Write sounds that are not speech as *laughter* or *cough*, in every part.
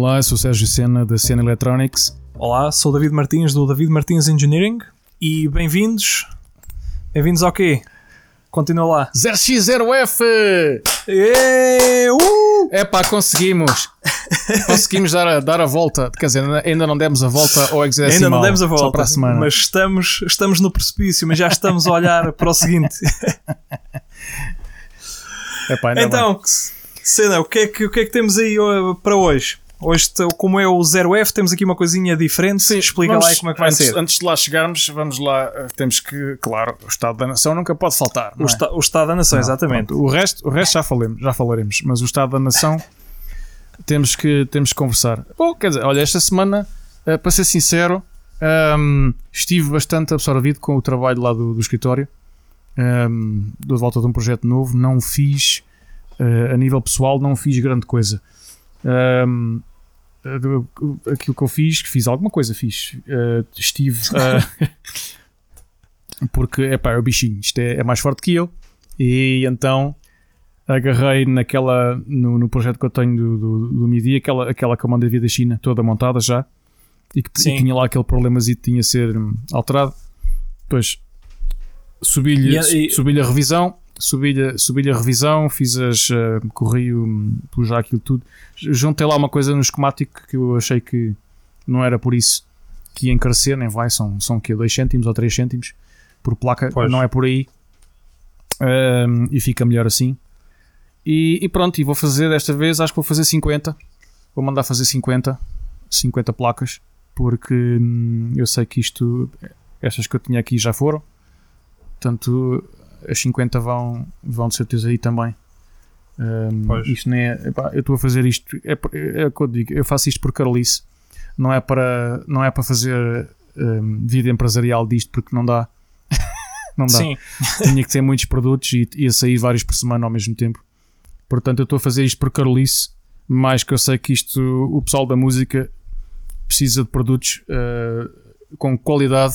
Olá, sou o Sérgio Sena da Sena Electronics. Olá, sou o David Martins do David Martins Engineering e bem-vindos. Bem-vindos ao quê? Continua lá. 0x0F! Êêê, uh! É pá, conseguimos! conseguimos dar a, dar a volta. Quer dizer, ainda não demos a volta ao hexadecimal. Ainda não demos a volta, Só para a semana. mas estamos, estamos no precipício, mas já estamos a olhar *laughs* para o seguinte. Epá, ainda bem. então, Sena, o que, é que, o que é que temos aí uh, para hoje? Hoje, como é o 0F, temos aqui uma coisinha diferente. Explica Vamos- lá como é que vai antes, ser. Antes de lá chegarmos, vamos lá. eh, Temos que, claro, o Estado da Nação nunca pode faltar. O, é? esta- o Estado da Nação, Não, exatamente. pronto. O resto, o resto já, falemos, já falaremos, mas o Estado da Nação temos que, temos que conversar. Bom, quer dizer, olha, esta semana, eh, para ser sincero, ahm, estive bastante absorvido com o trabalho lá do, do escritório. Um, de volta de um projeto novo, não fiz eh, a nível pessoal, não fiz grande coisa. Ahm, eh, do- aquilo que eu fiz, que fiz alguma coisa, fiz. Eh, estive a- *laughs* porque epá, é o bichinho, isto é, é mais forte que eu, e então agarrei naquela no, no projeto que eu tenho do, do, do MIDI, aquela, aquela comanda de da China toda montada já, e que Sim. tinha lá aquele problemazinho que tinha a ser hum, alterado. Depois subi-lhe e- subi a revisão, subi-lhe subi a revisão, fiz as uh, corri o- pus já aquilo tudo. Juntei lá uma coisa no esquemático que eu achei que não era por isso que ia encarecer, nem vai, são, são o quê? 2 cêntimos ou 3 cêntimos por placa, Pois. não é por aí. Um, e fica melhor assim. E, e pronto, e vou fazer desta vez, acho que vou fazer 50. Vou mandar fazer 50, 50 placas, porque hum, eu sei que isto, estas que eu tinha aqui já foram. Portanto, as 50 vão, vão de certeza aí também. Um, isto nem é, epá, eu estou a fazer isto, é, por- é o que eu digo, eu faço isto por carolice, não é para, não é para fazer hum, vida empresarial disto, porque não dá. *laughs* não dá Sim, tinha que ter muitos produtos e ia sair vários por semana ao mesmo tempo. Portanto, eu estou a fazer isto por Carolice, mais que eu sei que isto, o pessoal da música precisa de produtos eh, com qualidade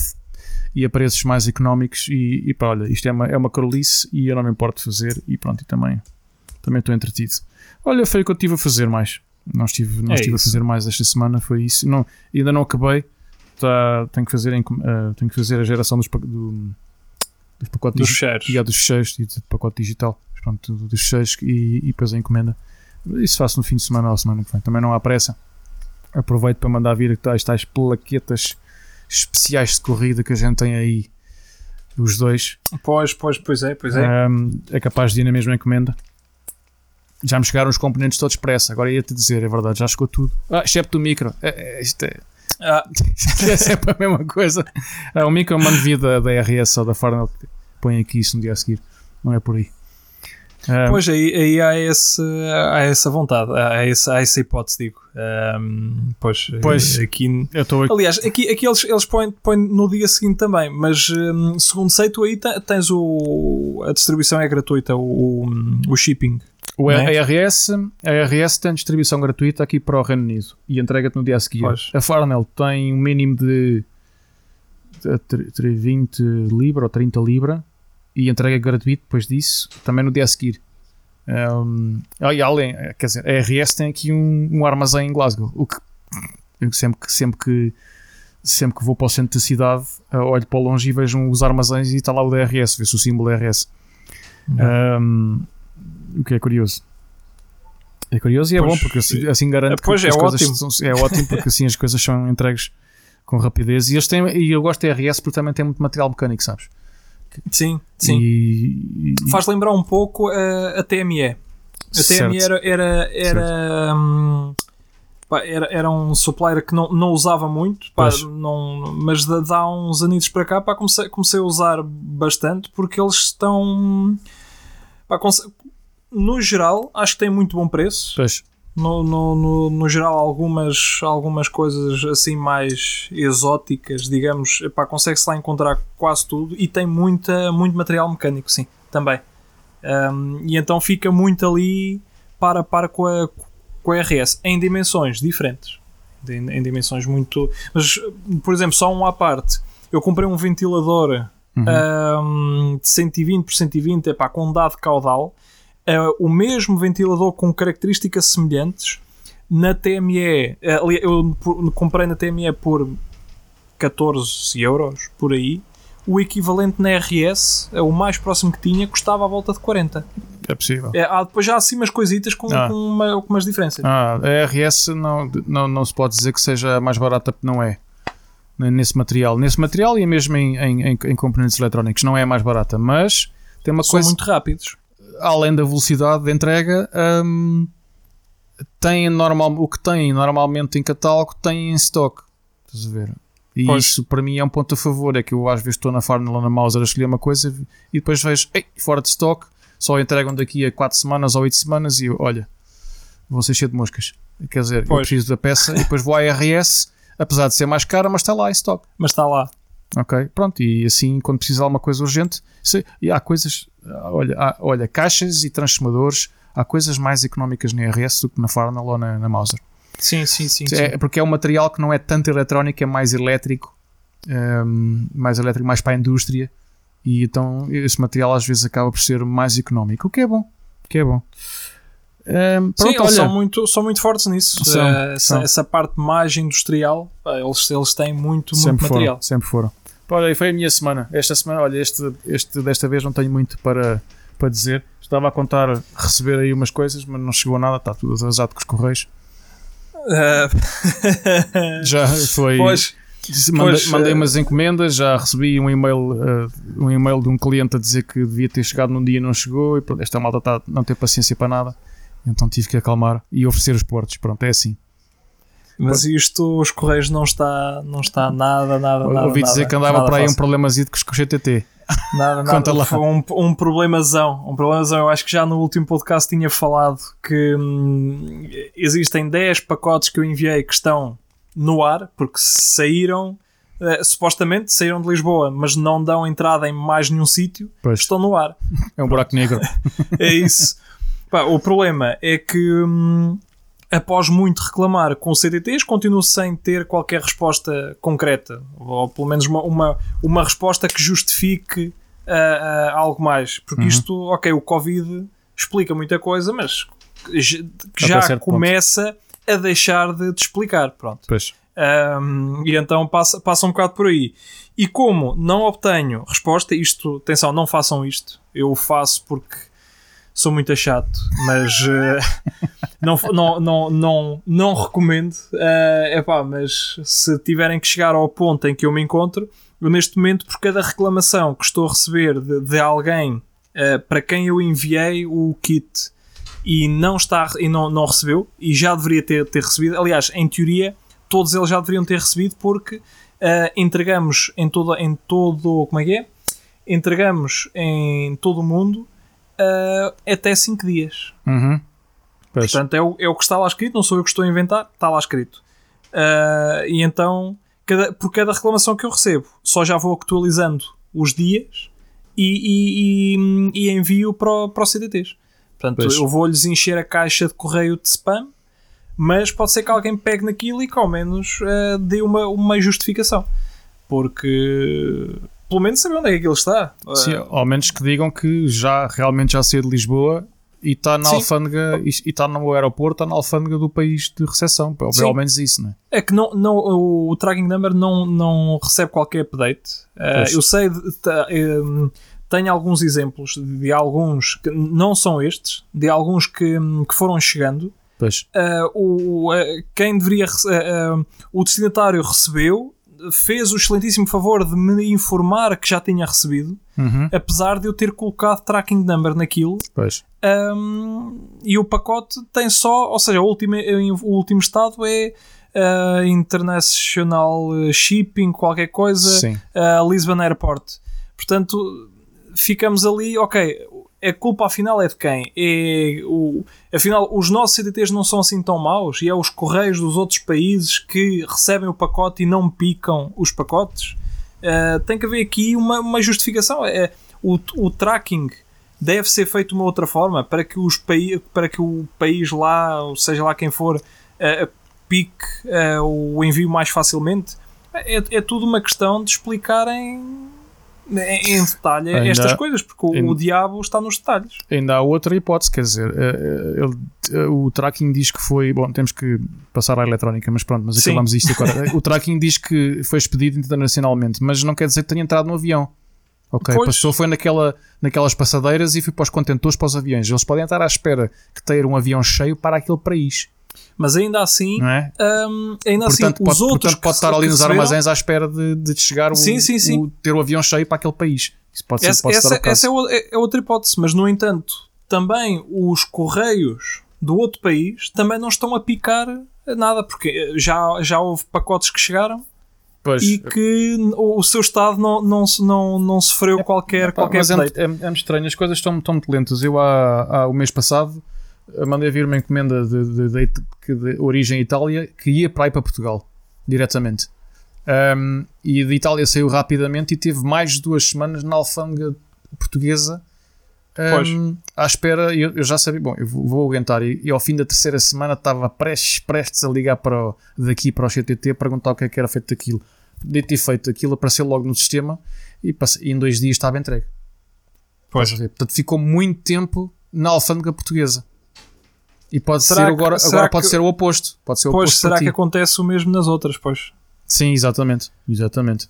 e a preços mais económicos. E, e pá, olha, isto é uma, é uma Carolice e eu não me importo de fazer. E pronto, e também também estou entretido. Olha, foi o que eu estive a fazer mais. Não estive, não É estive a fazer mais esta semana, foi isso. Não, ainda não acabei. Tá, tenho, que fazer, eh, tenho que fazer a geração dos, do, dos pacotes dos fecheiros. e dos fecheiros e do pacote digital. Pronto, dos fecheiros e, e depois a encomenda. Isso faço no fim de semana ou semana que vem. Também não há pressa. Aproveito para mandar vir tais, tais plaquetas especiais de corrida que a gente tem aí. Os dois. Pois, pois, pois é, pois é. Um, é capaz de ir na mesma encomenda. Já me chegaram os componentes todos expressa. Agora ia-te dizer, é verdade, já chegou tudo. Ah, excepto o micro. É, é, isto é, Ah, *laughs* é sempre a mesma coisa. Ah, o micro eu mando via da, da RS ou da Farnell. Põe aqui isso no dia a seguir. Não é por aí. Ah, Pois aí, aí há, esse, há essa vontade, há essa, há essa hipótese, digo. Ahm, pois, Pois. aqui. eu estou aqui. Aliás, aqui, aqui eles, eles põem, põem no dia seguinte também, mas hum, segundo sei, tu aí te- tens o. A distribuição é gratuita, o, o shipping. O é? RS, a RS tem distribuição gratuita aqui para o Reino Unido e entrega-te no dia a seguir. Pois. A Farnell tem um mínimo de, de tr- tr- 20 libra ou 30 libra e entrega gratuito depois disso, também no dia a seguir. Um, e além, eh, quer dizer, a RS tem aqui um, um armazém em Glasgow, o que sempre que, sempre que sempre que vou para o centro da cidade, eh, olho para longe e vejo os armazéns e está lá o DRS, vê-se o símbolo DRS. Um, o que é curioso. É curioso e é Pois, bom porque assim, assim garante Pois, que é as coisas ótimo. são- é ótimo porque assim as coisas são entregues com rapidez e, eles têm, e eu gosto da RS porque também tem muito material mecânico, sabes? Sim, sim. E, e- Faz lembrar um pouco a, a TME. A TME Certo. era, era, era, hum, era, era um supplier que não, não usava muito, pá, não, mas há uns anitos para cá pá, comecei, comecei a usar bastante porque eles estão. pá, no geral, acho que têm muito bom preço. Pois, No, no, no, no geral, algumas, algumas coisas assim mais exóticas, digamos, epá, consegue-se lá encontrar quase tudo e tem muita, muito material mecânico, sim, também. Um, e então fica muito ali para a par com a, com a RS, em dimensões diferentes. Em, em dimensões muito. Mas, por exemplo, só um à parte. Eu comprei um ventilador um, de 120 por 120 epá, com dado caudal. Uh, o mesmo ventilador com características semelhantes Na TME, eu comprei na TME por 14 euros, por aí. O equivalente na RS, eh, o mais próximo que tinha, custava à volta de 40. É possível. É, há depois já há assim umas coisitas com, Ah. com, uma- com umas diferenças. Ah, a RS não, não, não se pode dizer que seja a mais barata, porque não é. Nesse material. Nesse material e mesmo em, em, em, em componentes eletrónicos não é a mais barata, mas tem uma São coisa, muito rápidos. Além da velocidade de entrega, tem normal, o que tem normalmente em catálogo tem em stock. Estás a ver? E Pois. isso para mim é um ponto a favor. É que eu às vezes estou na ou na Mauser a escolher uma coisa e depois vejo, ei, fora de stock, só entregam daqui a 4 semanas ou 8 semanas e eu, olha, vou ser cheio de moscas. Quer dizer, eu Pois. preciso da peça e depois vou à RS, apesar de ser mais cara, mas está lá em stock. Mas está lá. Ok, pronto, e assim quando precisa de alguma coisa urgente, se- e há coisas, ah, olha, há- olha, caixas e transformadores, há coisas mais económicas na RS do que na Farnell ou na, na Mauser. Sim, sim, sim. sim. É, porque é um material que não é tanto eletrónico, é mais elétrico, ehm, mais elétrico, mais para a indústria, e então esse material às vezes acaba por ser mais económico, o que é bom, o que é bom. Ehm, Sim, pronto, eles olha, são muito, são muito fortes nisso. São, Eh, essa, são. essa parte mais industrial, pá, eles, eles têm muito, muito sempre material. foram, sempre foram. Olha, foi a minha semana. Esta semana, olha, este, este desta vez não tenho muito para, para dizer. Estava a contar receber aí umas coisas, mas não chegou a nada, está tudo atrasado com os correios. Eh, Já foi. pois, mandei, pois, mandei eh, umas encomendas, já recebi um e-mail, eh, um e-mail de um cliente a dizer que devia ter chegado num dia e não chegou, e pronto, esta malta está não tem paciência para nada. Então tive que acalmar e oferecer os portos. Pronto, é assim. Mas isto, os Correios não está, não está nada, nada, nada. Ouvi dizer nada, que andava para aí um fácil. problemazito com os GTT. *laughs* Nada, Conta nada. lá. Foi um, um problemazão. Um problemazão. Eu acho que já no último podcast tinha falado que hum, existem 10 pacotes que eu enviei que estão no ar, porque saíram, eh, supostamente saíram de Lisboa, mas não dão entrada em mais nenhum sítio, estão no ar. É um buraco negro. *laughs* É isso. Pá, o problema é que hum, após muito reclamar com CTTs, continuo sem ter qualquer resposta concreta, ou pelo menos uma, uma, uma resposta que justifique ah, ah, algo mais. Porque Uhum. isto, ok, o Covid explica muita coisa, mas já certo ponto. começa a deixar de, de explicar. Pronto. Pois. Um, e então passa, passa um bocado por aí. E como não obtenho resposta, isto, atenção, não façam isto. Eu o faço porque sou muito chato, mas eh, *laughs* não, não, não, não, não recomendo. É epá, mas se tiverem que chegar ao ponto em que eu me encontro, eu neste momento, por cada reclamação que estou a receber de, de alguém eh, para quem eu enviei o kit e não, está, e não, não recebeu, e já deveria ter, ter recebido, aliás, em teoria, todos eles já deveriam ter recebido porque eh, entregamos em todo, em todo. Como é que é? Entregamos em todo o mundo eh, até 5 dias. Uhum. Portanto, é o, é o que está lá escrito, não sou eu que estou a inventar, está lá escrito. Ah, e então, cada- por cada reclamação que eu recebo, só já vou atualizando os dias e, e- e- e envio para, o- para os CDTs. Portanto, Pois. eu vou-lhes encher a caixa de correio de spam, mas pode ser que alguém pegue naquilo e que ao menos ah, dê uma, uma justificação. Porque, pelo menos, saber onde é que aquilo está. Sim, Ah, ao menos que digam que já realmente já saiu de Lisboa e está na Sim. alfândega e está no aeroporto, está na alfândega do país de recepção. Sim. ao menos isso, não é? É que não, não, o, tracking number não, não recebe qualquer update. Uh, eu sei, de, ta- um, tenho alguns exemplos de alguns que não são estes, de alguns que, que foram chegando. Pois. Uh, o, uh, quem deveria uh, o destinatário recebeu, fez o excelentíssimo favor de me informar que já tinha recebido, Uhum. apesar de eu ter colocado tracking number naquilo Pois. um, e o pacote tem só, ou seja, o último, o último estado é uh, International Shipping, qualquer coisa, Sim. uh, Lisbon Airport. Portanto, ficamos ali, ok, a culpa afinal é de quem? É o, afinal, os nossos CDTs não são assim tão maus e é os correios dos outros países que recebem o pacote e não picam os pacotes. Uh, tem que haver aqui uma, uma justificação. É, o, o tracking deve ser feito de uma outra forma para que, os pai, para que o país lá, seja lá quem for, uh, pique uh, o envio mais facilmente. É, é tudo uma questão de explicarem em detalhe Ainda- estas coisas, porque o, ainda- o diabo está nos detalhes. Ainda há outra hipótese, quer dizer, eh, eh, ele- eh, o tracking diz que foi. Bom, temos que passar à eletrónica, mas pronto, mas acabamos isto agora. *laughs* o tracking diz que foi expedido internacionalmente, mas não quer dizer que tenha entrado no avião. Ok, Pois. passou, foi naquela, naquelas passadeiras e foi para os contentores, para os aviões. Eles podem estar à espera que tenha um avião cheio para aquele país, Mas ainda assim, é? hum, ainda Portanto, assim, pode, os outros portanto, pode estar ali nos armazéns à espera de, de chegar o, Sim, sim, sim. o- ter o avião cheio para aquele país. Isso pode ser, Essa, pode essa, essa é, o- é- é outra hipótese, mas no entanto, também os correios do outro país também não estão a picar nada, porque já, já houve pacotes que chegaram Pois, e que o, o seu estado não, não, não, não sofreu qualquer, Pá, qualquer mas é, é, é estranho, as coisas estão, estão muito lentas. Eu, há, há o mês passado, eh, mandei vir uma encomenda de, de- de- de origem Itália que ia para aí para Portugal, diretamente. Ahm, e de Itália saiu rapidamente e teve mais de duas semanas na alfândega portuguesa. ahm, à espera, e eu, eu já sabia, bom, eu vou, vou aguentar. E, e ao fim da terceira semana estava prestes, prestes a ligar para o- daqui para o CTT perguntar o que é que era feito daquilo. De ter feito aquilo, apareceu logo no sistema e, passe- e em dois dias estava entregue. Pois. Portanto, ficou muito tempo na alfândega portuguesa. E pode Será ser que- agora, agora pode que- ser o oposto. Pode ser o Pois, oposto será que acontece o mesmo nas outras? Pois. Sim, exatamente. Exatamente.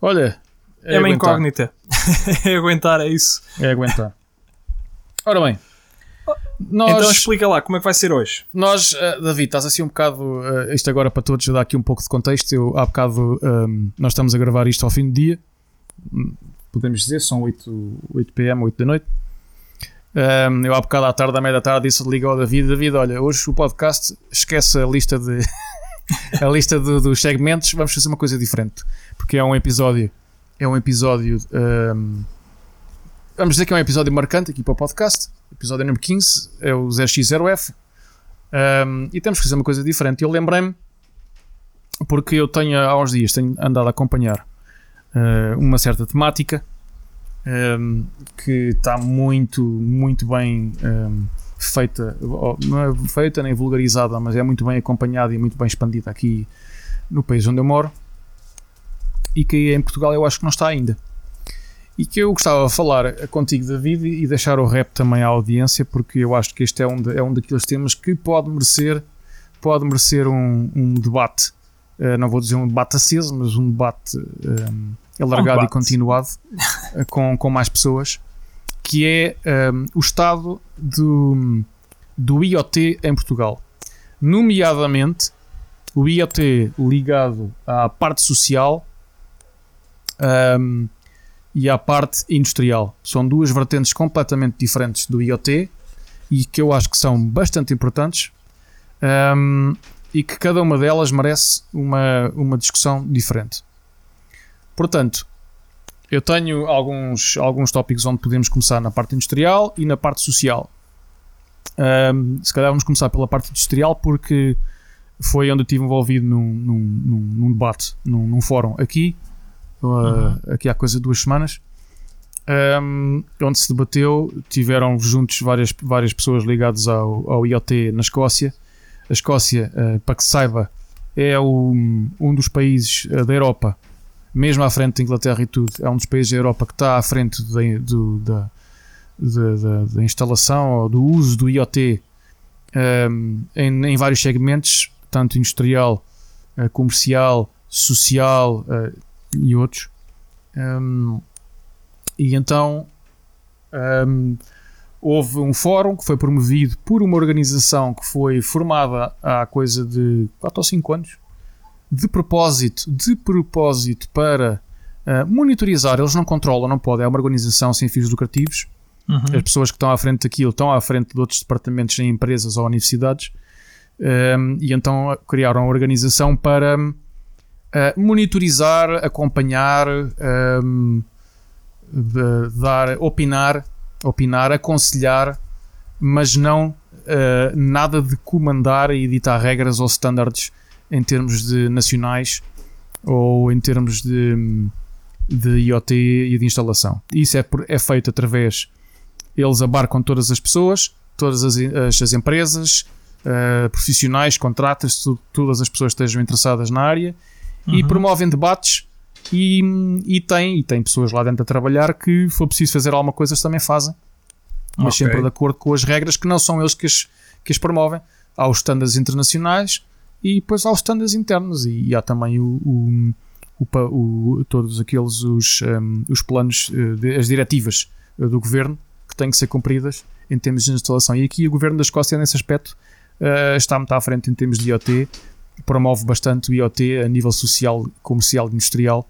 Olha, É, uma aguentar. incógnita. *laughs* é aguentar, é isso. É aguentar. Ora bem, nós, Então explica lá como é que vai ser hoje. nós eh, David, estás assim um bocado. eh, isto agora para todos, dar aqui um pouco de contexto. Eu, há bocado, ehm, nós estamos a gravar isto ao fim do dia. Hum, Podemos dizer, são 8, 8 pm, 8 da noite. Ehm, eu há bocado à tarde, à meia da tarde, disse liga ao David: David, olha, hoje o podcast esquece a lista de. *laughs* a lista do- dos segmentos, vamos fazer uma coisa diferente. Porque é um episódio. É um episódio. ehm, vamos dizer que é um episódio marcante aqui para o podcast. Episódio número 15 é o 0x0f. Um, e temos que fazer uma coisa diferente. Eu lembrei-me, porque eu tenho há uns dias tenho andado a acompanhar uh, uma certa temática um, que está muito, muito bem um, feita, não é feita nem vulgarizada, mas é muito bem acompanhada e muito bem expandida aqui no país onde eu moro e que em Portugal eu acho que não está ainda. E que eu gostava de falar contigo, David, e deixar o rap também à audiência, porque eu acho que este é um, de- é um daqueles temas que pode merecer, pode merecer um, um debate. Eh, não vou dizer um debate aceso, mas um debate eh, alargado e debate. continuado eh, com, com mais pessoas, que é eh, o estado do, do IoT em Portugal. Nomeadamente, o IoT ligado à parte social ehm, e à parte industrial. São duas vertentes completamente diferentes do IoT e que eu acho que são bastante importantes ehm, e que cada uma delas merece uma, uma discussão diferente. Portanto, eu tenho alguns, alguns tópicos onde podemos começar na parte industrial e na parte social. Ehm, se calhar vamos começar pela parte industrial porque foi onde eu estive envolvido num, num, num, debate, num, num fórum aqui, uh, aqui há coisa de duas semanas, um, onde se debateu, tiveram juntos várias, várias pessoas ligadas ao, ao IoT na Escócia. A Escócia, uh, para que se saiba, é o, um dos países uh, da Europa, mesmo à frente da Inglaterra e tudo, é um dos países da Europa que está à frente da, do, da, da, da- instalação ou do uso do IoT um, em, em vários segmentos, tanto industrial, uh, comercial, social uh, e outros. Um, e então um, houve um fórum que foi promovido por uma organização que foi formada há coisa de 4 ou 5 anos, de propósito, de propósito para uh, monitorizar, eles não controlam, não podem, é uma organização sem fins lucrativos, as pessoas que estão à frente daquilo estão à frente de outros departamentos em empresas ou universidades. Um, e então criaram uma organização para uh, monitorizar, acompanhar, um, de- dar, opinar, opinar, aconselhar, mas não uh, nada de comandar e editar regras ou standards em termos de nacionais ou em termos de, de IoT e de instalação. Isso é, é feito através eles abarcam todas as pessoas, todas as, as, as empresas, eh, profissionais, contratas, todas as pessoas que estejam interessadas na área e Uhum. promovem debates e, e, tem, e tem pessoas lá dentro a trabalhar que, se for preciso fazer alguma coisa, também fazem, mas Ok. sempre de acordo com as regras que não são eles que as, que as promovem. Há os estándares internacionais e depois há os estándares internos, e, e há também o, o, o o- todos aqueles os, um, os planos, eh, de- as diretivas eh, do governo que têm que ser cumpridas em termos de instalação. E aqui o governo da Escócia, nesse aspecto, eh, está muito à frente em termos de IoT, promove bastante o IoT a nível social, comercial e industrial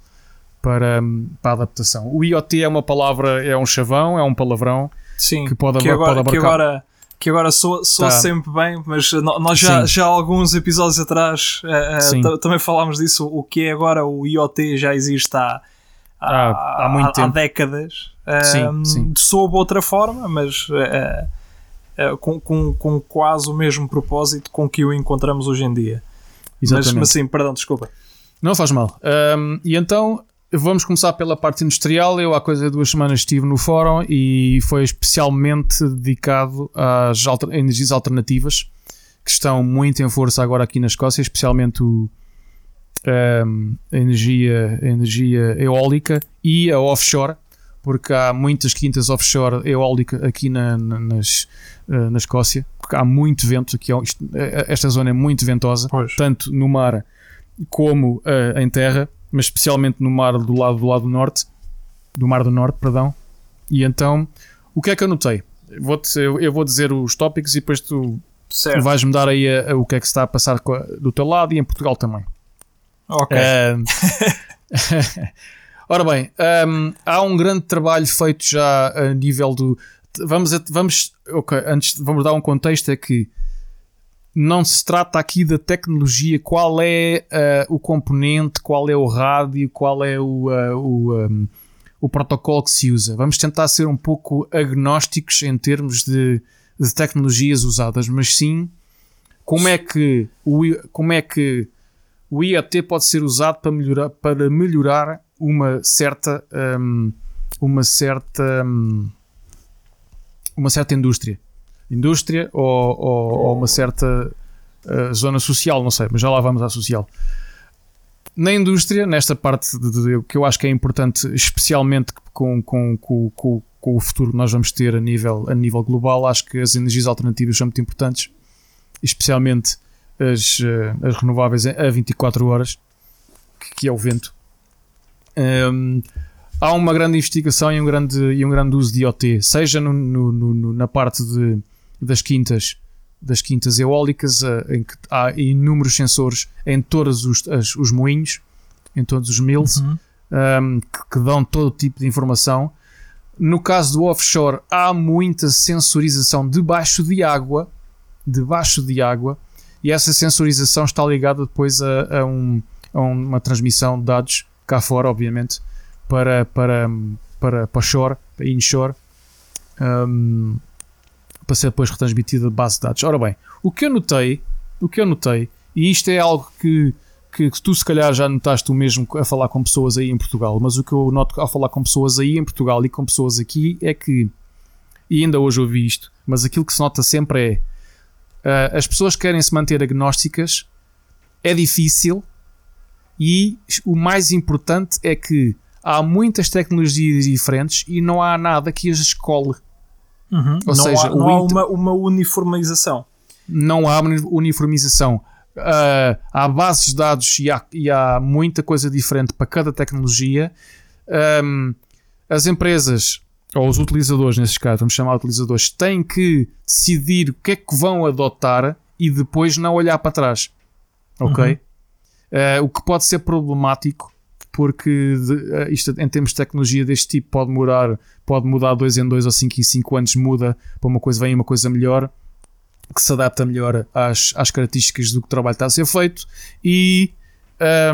para, para a adaptação. O IoT é uma palavra, é um chavão, é um palavrão Sim, que pode, que agora, pode que abarcar. agora, que agora soa, soa Tá. sempre bem, mas nós já, Sim. já há alguns episódios atrás ta- também falámos disso. O que é agora o IoT já existe há, Há- há muito tempo. décadas. Sim, Um, sim. Sob outra forma, mas eh, com, com, com quase o mesmo propósito com que o encontramos hoje em dia. Mas, Exatamente. mas sim, perdão, desculpa. Não faz mal. Hum, e então vamos começar pela parte industrial. Eu há coisa de duas semanas estive no fórum e foi especialmente dedicado às alter- energias alternativas que estão muito em força agora aqui na Escócia, especialmente o, hum, a, energia, a energia eólica e a offshore, porque há muitas quintas offshore eólica aqui na, na, nas, eh, na Escócia, porque há muito vento aqui. eh, Esta zona é muito ventosa Pois. tanto no mar como eh, em terra, mas especialmente no mar do lado do lado norte, do mar do norte, perdão. E então, o que é que eu notei? Vou-te- eu, eu vou dizer os tópicos e depois tu vais-me dar aí a- a- o que é que se está a passar co- do teu lado e em Portugal também. Ok. *laughs* Ora bem, ahm, há um grande trabalho feito já a nível do. Vamos, a- vamos, ok, antes vamos dar um contexto: é que não se trata aqui da tecnologia, qual é ah, o componente, qual é o rádio, qual é o, ah, o, ahm, o protocolo que se usa. Vamos tentar ser um pouco agnósticos em termos de, de tecnologias usadas, mas sim como é que o, como é que o IoT pode ser usado para melhorar, para melhorar uma certa hum, uma certa hum, uma certa indústria indústria ou, ou- ou uma certa uh, zona social, não sei, mas já lá vamos à social na indústria, nesta parte de, de- que eu acho que é importante, especialmente com, com, com, com, com o futuro que nós vamos ter a nível, a nível global, acho que as energias alternativas são muito importantes, especialmente as, eh, as renováveis a 24 horas, que, é o vento. Hum, há uma grande investigação e um grande, e um grande uso de IoT, seja no- no- no- na parte de, das quintas das quintas eólicas, eh, em que há inúmeros sensores em todos os, as- os moinhos, em todos os mills, Uhum. um, que, que dão todo tipo de informação. No caso do offshore, há muita sensorização debaixo de água, debaixo de água, e essa sensorização está ligada depois a, a um- a uma transmissão de dados cá fora, obviamente, para, para, para, para shore, para inshore, um, para ser depois retransmitida de base de dados. Ora bem, o que eu notei, o que eu notei, e isto é algo que, que tu se calhar já notaste tu mesmo a falar com pessoas aí em Portugal, mas o que eu noto ao falar com pessoas aí em Portugal e com pessoas aqui é que, e ainda hoje ouvi isto, mas aquilo que se nota sempre é ah, as pessoas que querem se manter agnósticas é difícil e o mais importante é que há muitas tecnologias diferentes e não há nada que as escolhe. Uhum. Ou não seja, há, não há uma, uma uniformização. não há uni- uniformização. Ah, há bases de dados e há, e há muita coisa diferente para cada tecnologia. Ahm, as empresas, ou os utilizadores, nesses casos, vamos chamar de utilizadores, têm que decidir o que é que vão adotar e depois não olhar para trás. Ok? Ah, o que pode ser problemático porque de- ah, isto em termos de tecnologia deste tipo pode demorar, pode mudar dois em dois ou cinco em cinco anos muda para uma coisa vem uma coisa melhor que se adapta melhor às, às características do que o trabalho está a ser feito e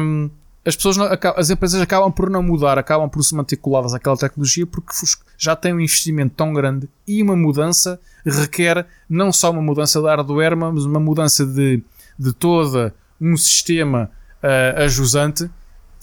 hum, as pessoas não- as empresas acabam por não mudar, acabam por se manter coladas àquela tecnologia porque já têm um investimento tão grande e uma mudança requer não só uma mudança da hardware, mas uma mudança de, de todo um sistema ah, ajusante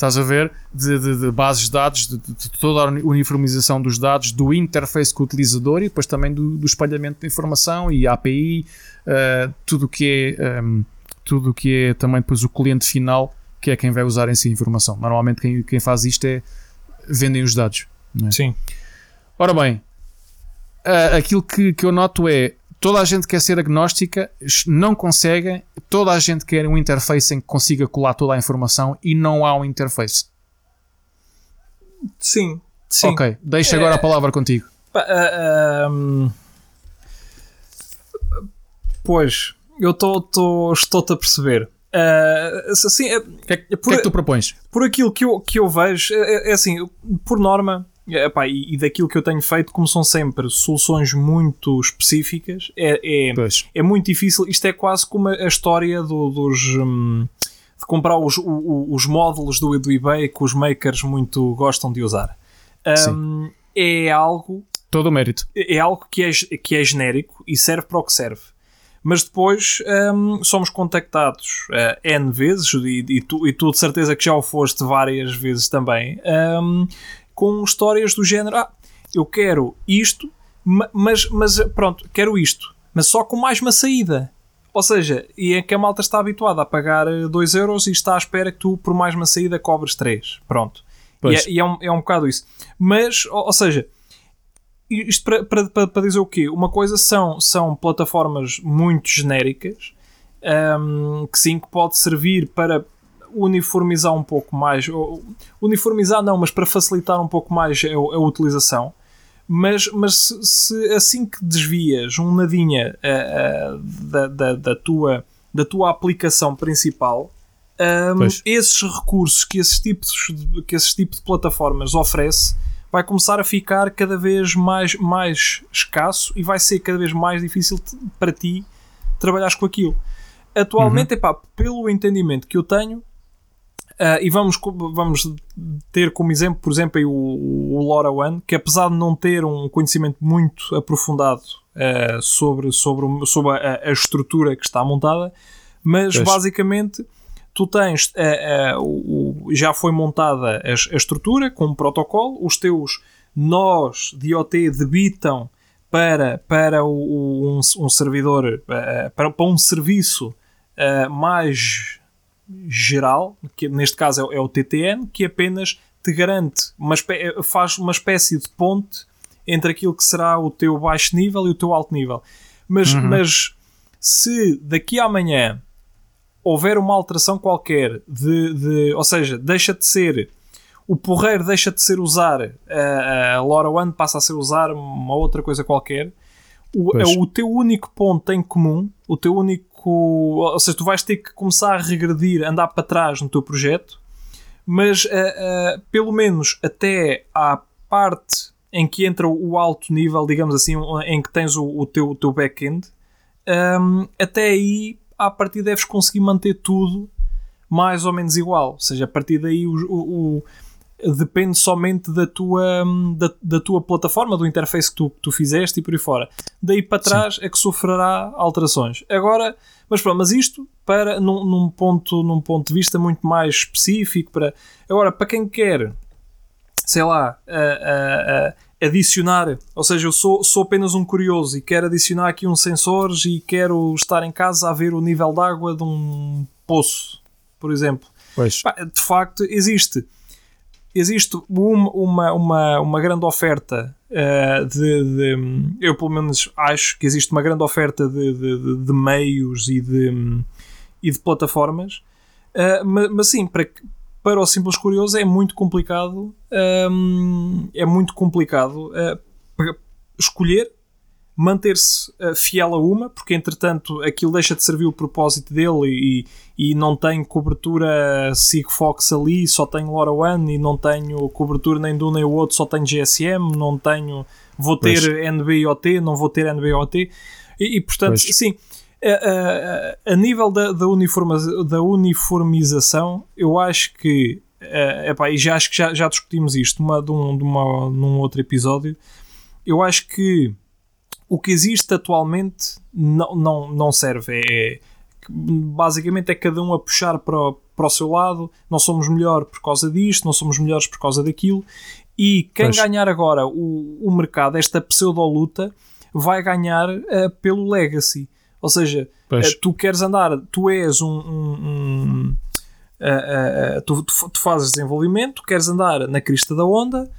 Estás a ver? De, de- de bases de dados, de, de- toda a uni- uniformização dos dados, do interface com o utilizador e depois também do, do espalhamento de informação e API, eh, tudo o que é ehm, tudo o que é também depois o cliente final, que é quem vai usar em si a informação. Normalmente quem, quem faz isto é vendem os dados. é? Sim. Ora bem, ah, aquilo que, que eu noto é toda a gente quer ser agnóstica, não consegue, toda a gente quer um interface em que consiga colar toda a informação e não há um interface. Sim. Sim. Ok, deixo agora É- a palavra contigo. Pa- ah, ahm, pois, eu tô, tô- estou-te a perceber. Ah, assim, é- O que, é, que- o por- que é que tu propões? por aquilo que eu, que eu vejo, é, é assim, por norma, é, pá, e, e daquilo que eu tenho feito, como são sempre soluções muito específicas, é, é, é muito difícil. Isto é quase como a a história do- dos. hum, de comprar os, o- o- os módulos do, do eBay que os makers muito gostam de usar. Hum, é algo Todo o mérito. é algo que é, que é genérico e serve para o que serve. Mas depois hum, somos contactados uh, N vezes, e, e tu, e tu de certeza que já o foste várias vezes também, hum, com histórias do género: ah, eu quero isto, ma- mas, mas pronto, quero isto, mas só com mais uma saída. Ou seja, e é que a malta está habituada a pagar 2 euros e está à espera que tu, por mais uma saída, cobres 3. Pronto. E, é, e é um, é um bocado isso. Mas, ou, ou seja, isto para, para, para, dizer o quê? Uma coisa são, são plataformas muito genéricas hum, que sim que pode servir para uniformizar um pouco mais ou, uniformizar não, mas para facilitar um pouco mais a, a utilização mas, mas se, se assim que desvias um nadinha ah, ah, da, da, da tua, da tua aplicação principal hum, Pois. esses recursos que esses tipos de, que esses tipos de plataformas oferece vai começar a ficar cada vez mais, mais escasso e vai ser cada vez mais difícil para ti trabalhares com aquilo. Atualmente, epá, pelo entendimento que eu tenho, ah, e vamos, vamos ter como exemplo, por exemplo, aí o, o LoRaWAN, que apesar de não ter um conhecimento muito aprofundado ah, sobre, sobre, sobre a, a estrutura que está montada, mas Pois. basicamente tu tens ah, o, já foi montada a, a estrutura com um protocolo, os teus nós de IoT debitam para, para o- um, um servidor, para, para um serviço mais geral, que neste caso é, o- é o TTN, que apenas te garante, uma espé- faz uma espécie de ponte entre aquilo que será o teu baixo nível e o teu alto nível. Mas, mas se daqui a amanhã houver uma alteração qualquer de, de- ou seja, deixa de ser o porreiro deixa de ser usar a, a LoRaWAN passa a ser usar uma outra coisa qualquer o, é o teu único ponto em comum o teu único ou seja, tu vais ter que começar a regredir andar para trás no teu projeto mas ah, ah, pelo menos até à parte em que entra o alto nível, digamos assim, em que tens o, o teu, o teu back-end, hum, até aí, à partida, deves conseguir manter tudo mais ou menos igual. Ou seja, a partir daí o- o- depende somente da tua, hum, da, da tua plataforma, do interface que tu, que tu fizeste e por aí fora. Daí para trás é que sofrerá alterações. Agora, mas pronto, mas isto para num, num ponto, num ponto de vista muito mais específico. Para, agora, para quem quer sei lá, a- a- a- adicionar, ou seja, eu sou, sou apenas um curioso e quero adicionar aqui uns sensores e quero estar em casa a ver o nível de água de um poço, por exemplo. Pois. De facto, existe. Existe uma, uma, uma, uma grande oferta eh, de, de- Eu, pelo menos, acho que existe uma grande oferta de, de, de- meios e de, e de plataformas. Eh, mas, mas sim, para, para o simples curioso é muito complicado. hum, é muito complicado para escolher manter-se eh, fiel a uma, porque entretanto aquilo deixa de servir o propósito dele e, e não tem cobertura Sigfox ali, só tenho LoRaWAN e não tenho cobertura nem de um nem o outro, só tenho GSM, não tenho, vou ter Pois. NB-IoT, não vou ter NB-IoT e, e, portanto, Pois. sim, a, a- a nível da, da, uniforma- da uniformização, eu acho que eh, epá, e já acho que já, já discutimos isto numa, de um, de uma, num outro episódio. Eu acho que o que existe atualmente não, não, não serve. É, basicamente é cada um a puxar para o, para o seu lado. Não somos melhor por causa disto, não somos melhores por causa daquilo. E quem Pois. ganhar agora o, o mercado, esta pseudo-luta, vai ganhar eh, pelo legacy. Ou seja, eh, tu queres andar, tu és um, um- um, uh, uh, tu, tu, tu, fazes desenvolvimento, queres andar na crista da onda,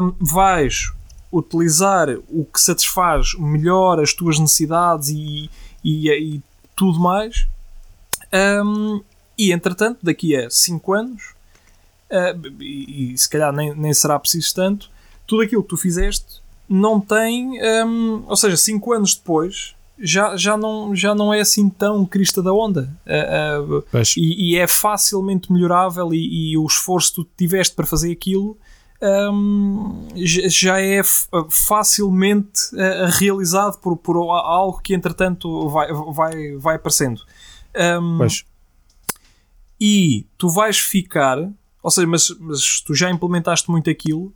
um, vais utilizar o que satisfaz melhor as tuas necessidades e, e, e tudo mais. Um, e entretanto, daqui a 5 anos, uh, e, e, se calhar nem, nem será preciso tanto, tudo aquilo que tu fizeste não tem. Um, ou seja, 5 anos depois já, já, não, já não é assim tão crista da onda. Uh, uh, e, e, é facilmente melhorável e, e, o esforço que tu tiveste para fazer aquilo um, já é facilmente uh, realizado por, por algo que entretanto vai, vai, vai aparecendo. Um, pois. E tu vais ficar, ou seja, mas, mas tu já implementaste muito aquilo.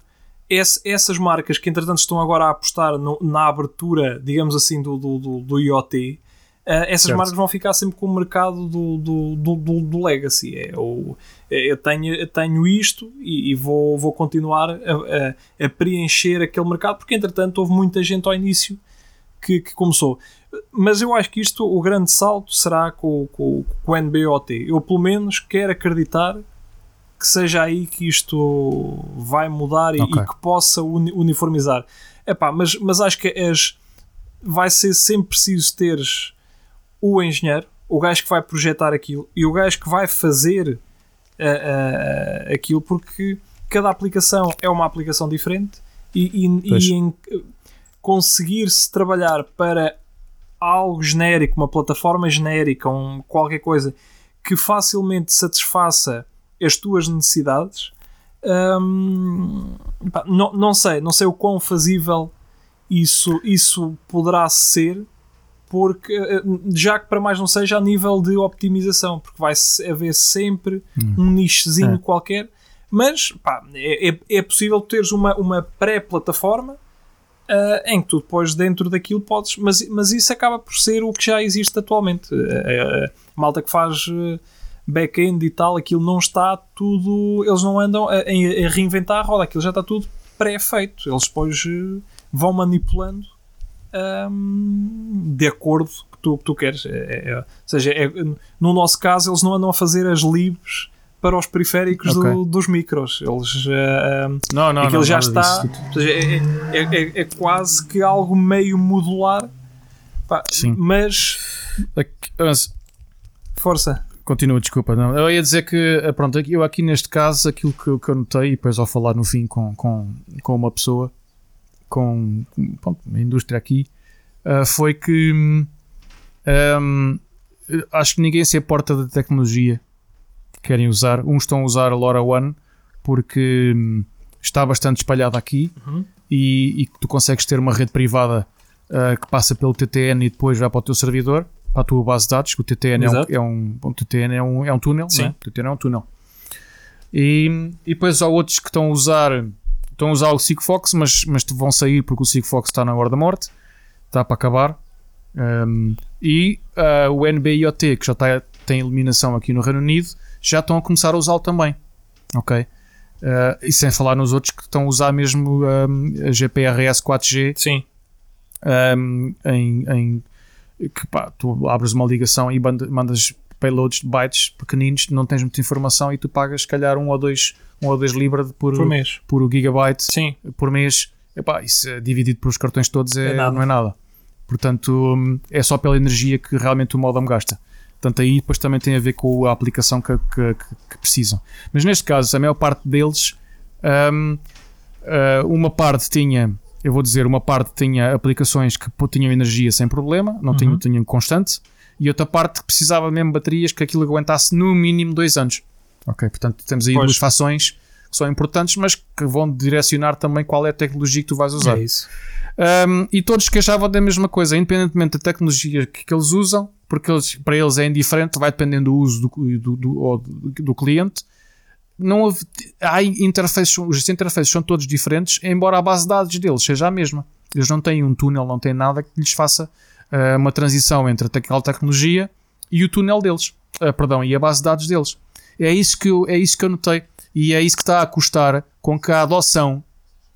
Esse, essas marcas que entretanto estão agora a apostar no, na abertura, digamos assim, do, do, do, do IoT, essas certo. marcas vão ficar sempre com o mercado do, do, do, do, do legacy. É, ou, é, eu, tenho, eu tenho isto e, e vou, vou continuar a, a, a, preencher aquele mercado, porque entretanto houve muita gente ao início que, que começou. Mas eu acho que isto, o grande salto será com, com, com o NBOT. Eu, pelo menos, quero acreditar que seja aí que isto vai mudar e, okay. e que possa uniformizar. Epá, mas, mas acho que as, vai ser sempre preciso teres o engenheiro, o gajo que vai projetar aquilo e o gajo que vai fazer uh, uh, aquilo, porque cada aplicação é uma aplicação diferente e, e, e conseguir-se trabalhar para algo genérico, uma plataforma genérica, um, qualquer coisa que facilmente satisfaça as tuas necessidades. Um, pá, não, não sei, não sei o quão fazível isso, isso poderá ser, porque eh, já que para mais não seja a nível de optimização, porque vai haver sempre hum. um nichozinho é. qualquer, mas pá, é, é, é possível teres uma, uma pré-plataforma uh, em que tu depois dentro daquilo podes, mas, mas isso acaba por ser o que já existe atualmente. Uh, malta que faz back-end e tal, aquilo não está tudo, eles não andam a, a reinventar a roda, aquilo já está tudo pré-feito, eles depois vão manipulando um, de acordo que tu, que tu queres. É, é, é, ou seja, é, no nosso caso, eles não andam a fazer as libs para os periféricos okay. do, dos micros. Eles, uh, não, não, aquilo não, já está. Seja, é, é, é, quase que algo meio modular. Pá, Sim. Mas, mas. Força. Continua, desculpa. Não. Eu ia dizer que, eh, pronto, eu aqui neste caso, aquilo que, que eu notei, e depois ao falar no fim com, com, com uma pessoa, com pronto, a indústria aqui uh, foi que um, acho que ninguém se aporta da tecnologia que querem usar. Uns estão a usar a LoRaWAN porque um, está bastante espalhada aqui uhum. e, e tu consegues ter uma rede privada uh, que passa pelo TTN e depois vai para o teu servidor, para a tua base de dados, que o TTN é um, é um, TTN é um, é um túnel, Sim. Né? o TTN é um túnel. E, e depois há outros que estão a usar estão a usar o Sigfox, mas, mas vão sair porque o Sigfox está na hora da morte, está para acabar. Um, e uh, o NB-IoT, que já está, tem eliminação aqui no Reino Unido, já estão a começar a usá-lo também. Ok? Uh, e sem falar nos outros que estão a usar mesmo um, a GPRS 4G. Sim. Um, em, em que pá, tu abres uma ligação e mandas payloads de bytes pequeninos, não tens muita informação e tu pagas, se calhar, um ou dois, um ou dois libra por, por mês, por gigabyte Sim. por mês. Epá, isso é dividido pelos cartões todos é, é não é nada. Portanto, é só pela energia que realmente o modem gasta. Portanto, aí depois também tem a ver com a aplicação que, que, que precisam. Mas neste caso, a maior parte deles, um, ah, uma parte tinha, eu vou dizer, uma parte tinha aplicações que tinham energia sem problema, não uhum. tinham, tinham constante e outra parte que precisava mesmo baterias que aquilo aguentasse no mínimo dois anos. Ok, portanto temos aí pois. duas fações que são importantes, mas que vão direcionar também qual é a tecnologia que tu vais usar. É isso. Um, e todos queixavam da mesma coisa, independentemente da tecnologia que, que eles usam, porque eles, para eles é indiferente, vai dependendo do uso do, do, do, do cliente. Não há interfaces, os interfaces são todos diferentes, embora a base de dados deles seja a mesma. Eles não têm um túnel, não têm nada que lhes faça uh, uma transição entre aquela tecnologia e o túnel deles, uh, perdão, e a base de dados deles. É isso que eu, é isso que eu notei e é isso que está a custar com que a adoção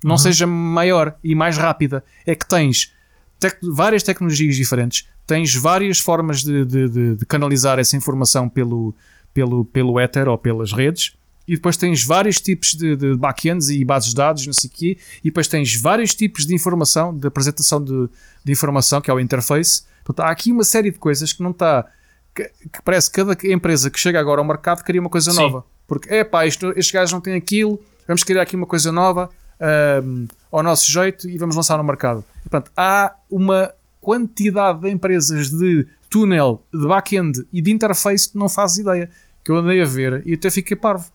não uhum. seja maior e mais rápida. É que tens tec várias tecnologias diferentes, tens várias formas de, de, de, de, canalizar essa informação pelo, pelo, pelo Ether ou pelas redes. E depois tens vários tipos de, de backends e bases de dados, não sei o quê. E depois tens vários tipos de informação, de apresentação de, de informação, que é o interface. Portanto, há aqui uma série de coisas que não está. Que, que parece que cada empresa que chega agora ao mercado cria uma coisa Sim. nova. Porque, é pá, isto, estes gajos não têm aquilo, vamos criar aqui uma coisa nova ahm, ao nosso jeito e vamos lançar no mercado. E, portanto, há uma quantidade de empresas de túnel, de back-end e de interface que não fazes ideia. Que eu andei a ver e até fiquei parvo.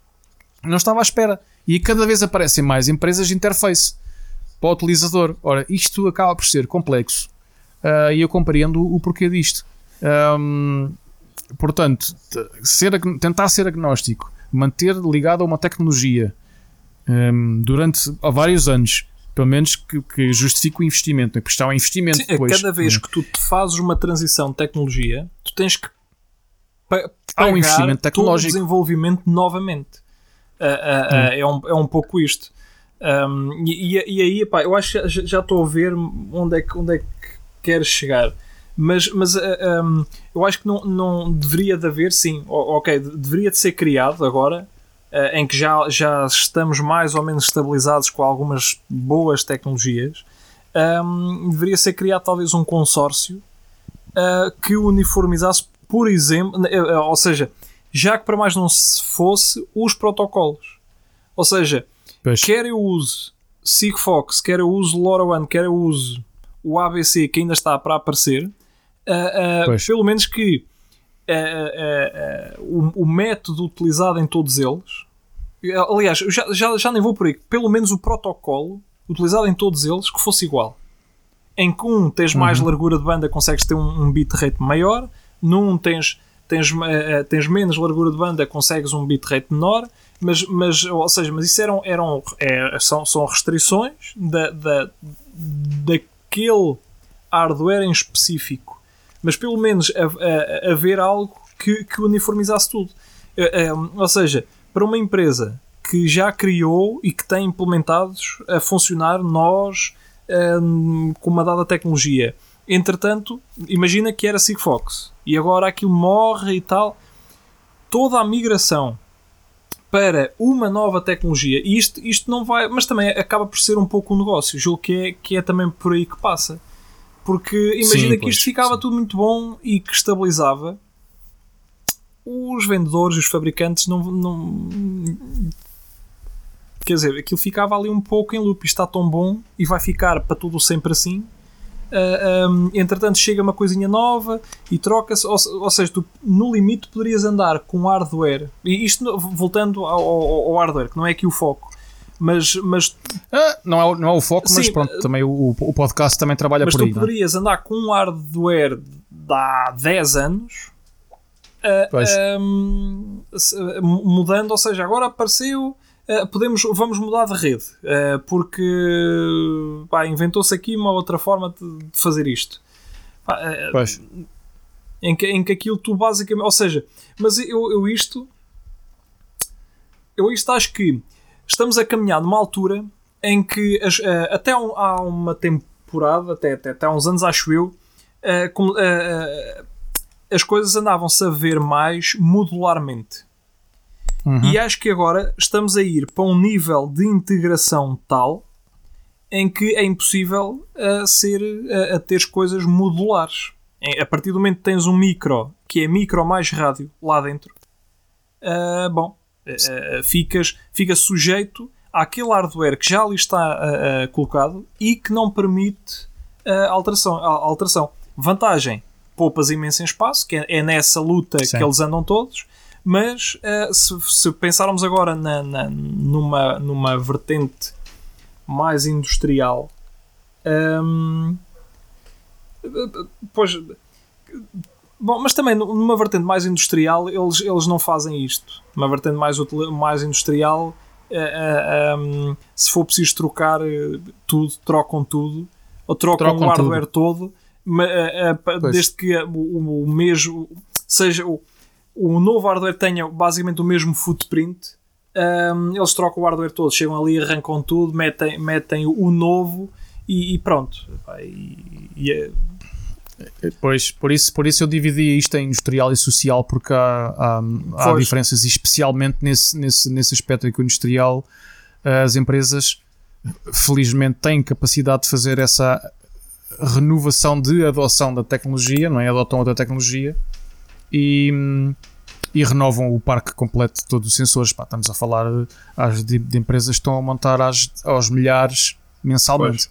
Não estava à espera. E cada vez aparecem mais empresas de interface para o utilizador. Ora, isto acaba por ser complexo ah, e eu compreendo o porquê disto. Ahm, portanto, ser, tentar ser agnóstico, manter ligado a uma tecnologia ahm, durante há vários anos, pelo menos que, que justifique o investimento, né? porque está um investimento Sim, a depois. cada vez né? que tu fazes uma transição de tecnologia, tu tens que pa Há um pagar investimento tecnológico. todo o desenvolvimento novamente. Ah, ah, ah, é, um, é um pouco isto. Um, e, e- aí, pá, eu acho que já, estou a ver onde é que, onde é que queres chegar. Mas, mas um, eu acho que não, não deveria de haver, sim, ok, de- deveria de ser criado agora, em que já, já estamos mais ou menos estabilizados com algumas boas tecnologias, um, deveria ser criado talvez um consórcio uh, que uniformizasse, por exemplo, uh, ou seja, já que para mais não se fosse, os protocolos. Ou seja, Pois. quer eu use Sigfox, quer eu use LoRaWAN, quer eu use o ABC que ainda está para aparecer, uh, uh, pelo menos que uh, o, o método utilizado em todos eles, aliás, já, já, já nem vou por aí, pelo menos o protocolo utilizado em todos eles que fosse igual. Em que um tens mais largura de banda, consegues ter um, um bitrate maior, num tens, tens, eh, tens menos largura de banda, consegues um bitrate menor, mas, mas, ou seja, mas isso eram, eram é, são, são restrições da, da, daquele hardware em específico. Mas pelo menos a- a- haver algo que, que uniformizasse tudo. Eh, eh, ou seja, para uma empresa que já criou e que tem implementados a funcionar nós hum, com uma dada tecnologia. Entretanto, imagina que era Sigfox e agora aquilo morre e tal. Toda a migração para uma nova tecnologia, e isto, isto não vai, mas também acaba por ser um pouco um negócio, julgo que é, que é também por aí que passa. Porque imagina Sim, que isto pois, ficava sim. tudo muito bom e que estabilizava. Os vendedores e os fabricantes não, não. Quer dizer, aquilo ficava ali um pouco em loop. Isto está tão bom e vai ficar para tudo sempre assim. Ah, um, entretanto, chega uma coisinha nova e troca-se. Ou, ou seja, tu no limite poderias andar com hardware. E isto voltando ao, ao- ao hardware, que não é aqui o foco. Mas, mas Ah, não, é, o- não é o foco, mas Sim, pronto, eh, também o, o podcast também trabalha mas por tu aí. não é? poderias andar com um hardware de há 10 anos ah, se- ah, mudando, ou seja, agora apareceu. Ah, podemos, vamos mudar de rede ah, porque inventou-se aqui uma outra forma de, de fazer isto. Pá, Pois. em que, em que aquilo tu basicamente. Ou seja, mas eu, eu isto. Eu isto acho que estamos a caminhar numa altura em que as- eh, até há um- há uma temporada, até, até, até há uns anos acho eu, eh, como, eh, eh, as coisas andavam-se a ver mais modularmente. Uhum. E acho que agora estamos a ir para um nível de integração tal em que é impossível a ser a, a ter coisas modulares. A partir do momento que tens um micro que é micro mais rádio lá dentro, ah, bom, ah, ficas, ficas sujeito àquele hardware que já ali está ah, colocado e que não permite alteração, a- alteração. Vantagem, poupas imenso em espaço, que é, é nessa luta Sim. que eles andam todos, mas ah, se, se pensarmos agora na, na- numa, numa vertente mais industrial, hum, pois, bom, mas também numa vertente mais industrial eles, eles não fazem isto. Numa vertente mais, mais industrial, eh, eh, hum, se for preciso trocar tudo, trocam tudo, ou trocam, Trocam o hardware todo, pa- Pois. desde que o, o- o mesmo seja o, o novo hardware tenha basicamente o mesmo footprint. hum, eles trocam o hardware todo, chegam ali, arrancam tudo, metem, metem o novo e, e pronto. E, e é- Pois, por isso, por isso eu dividi isto em industrial e social, porque há, há, há diferenças, e especialmente nesse, nesse, nesse aspecto em que o industrial, as empresas, felizmente, têm capacidade de fazer essa renovação de adoção da tecnologia, não é? Adotam outra tecnologia e, e renovam o parque completo de todos os sensores. Pá, estamos a falar às, de, de empresas que estão a montar às, aos milhares mensalmente.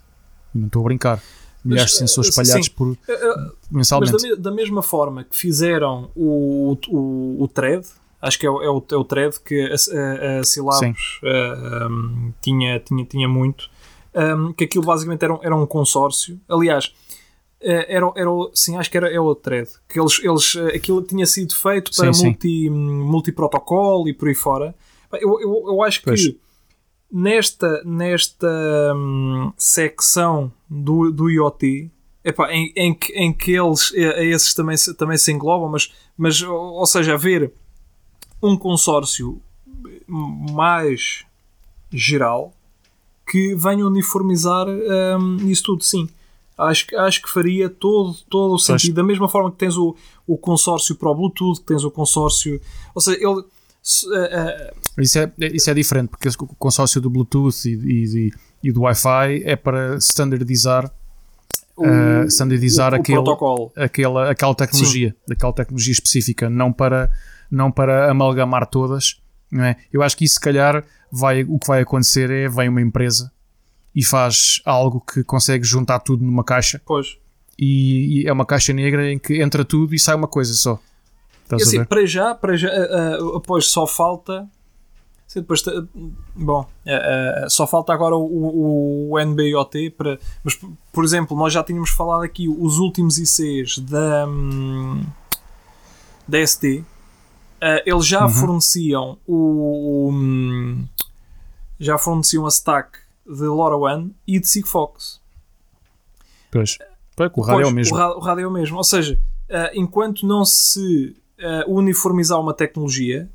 E não estou a brincar. Milhares de Mas, sensores eh, espalhados sim. por Eh, eh, Mas mensalmente. da, me- da mesma forma que fizeram o, o, o thread, acho que é o, é o, é o thread que a, a, a Silabos eh, um, tinha, tinha, tinha muito, um, que aquilo basicamente era um, era um consórcio. Aliás, era, o- era, o- sim, acho que era é o thread, que eles, eles, eh, aquilo tinha sido feito para Sim, sim. multi, multiprotocolo e por aí fora. Eu, eu, eu acho Pois. que nesta, nesta hum, secção do, do IoT, epá, em, em, que, em que eles, eh, esses também, se- também se englobam, mas, mas ou ou seja, haver um consórcio mais geral que venha uniformizar hum, isso tudo, sim. Acho, que- acho que faria todo, todo o sentido. Da mesma forma que tens o, o consórcio para o Bluetooth, que tens o consórcio. Ou seja, ele. se- eh, eh, Isso é, isso é diferente, porque esse consórcio do Bluetooth e, e, e do Wi-Fi é para standardizar, o, eh, standardizar o- o aquele, protocolo. aquela, aquela tecnologia, daquela tecnologia específica, não para, não para amalgamar todas. Não é? Eu acho que isso, se calhar, vai, o que vai acontecer é vem uma empresa e faz algo que consegue juntar tudo numa caixa Pois. e, e é uma caixa negra em que entra tudo e sai uma coisa só. Estás assim, para já, para já eh, eh, pois só falta. Depois, te- bom, eh, só falta agora o, o, NBIOT para. Mas, por- exemplo, nós já tínhamos falado aqui os últimos ICs da, hum, da ST. eles já Uhum. forneciam o, o, hum, já forneciam a stack de LoRaWAN e de Sigfox. Pois. Pois, o rádio é o mesmo. O rádio é o mesmo. Ou seja, eh, enquanto não se eh, uniformizar uma tecnologia,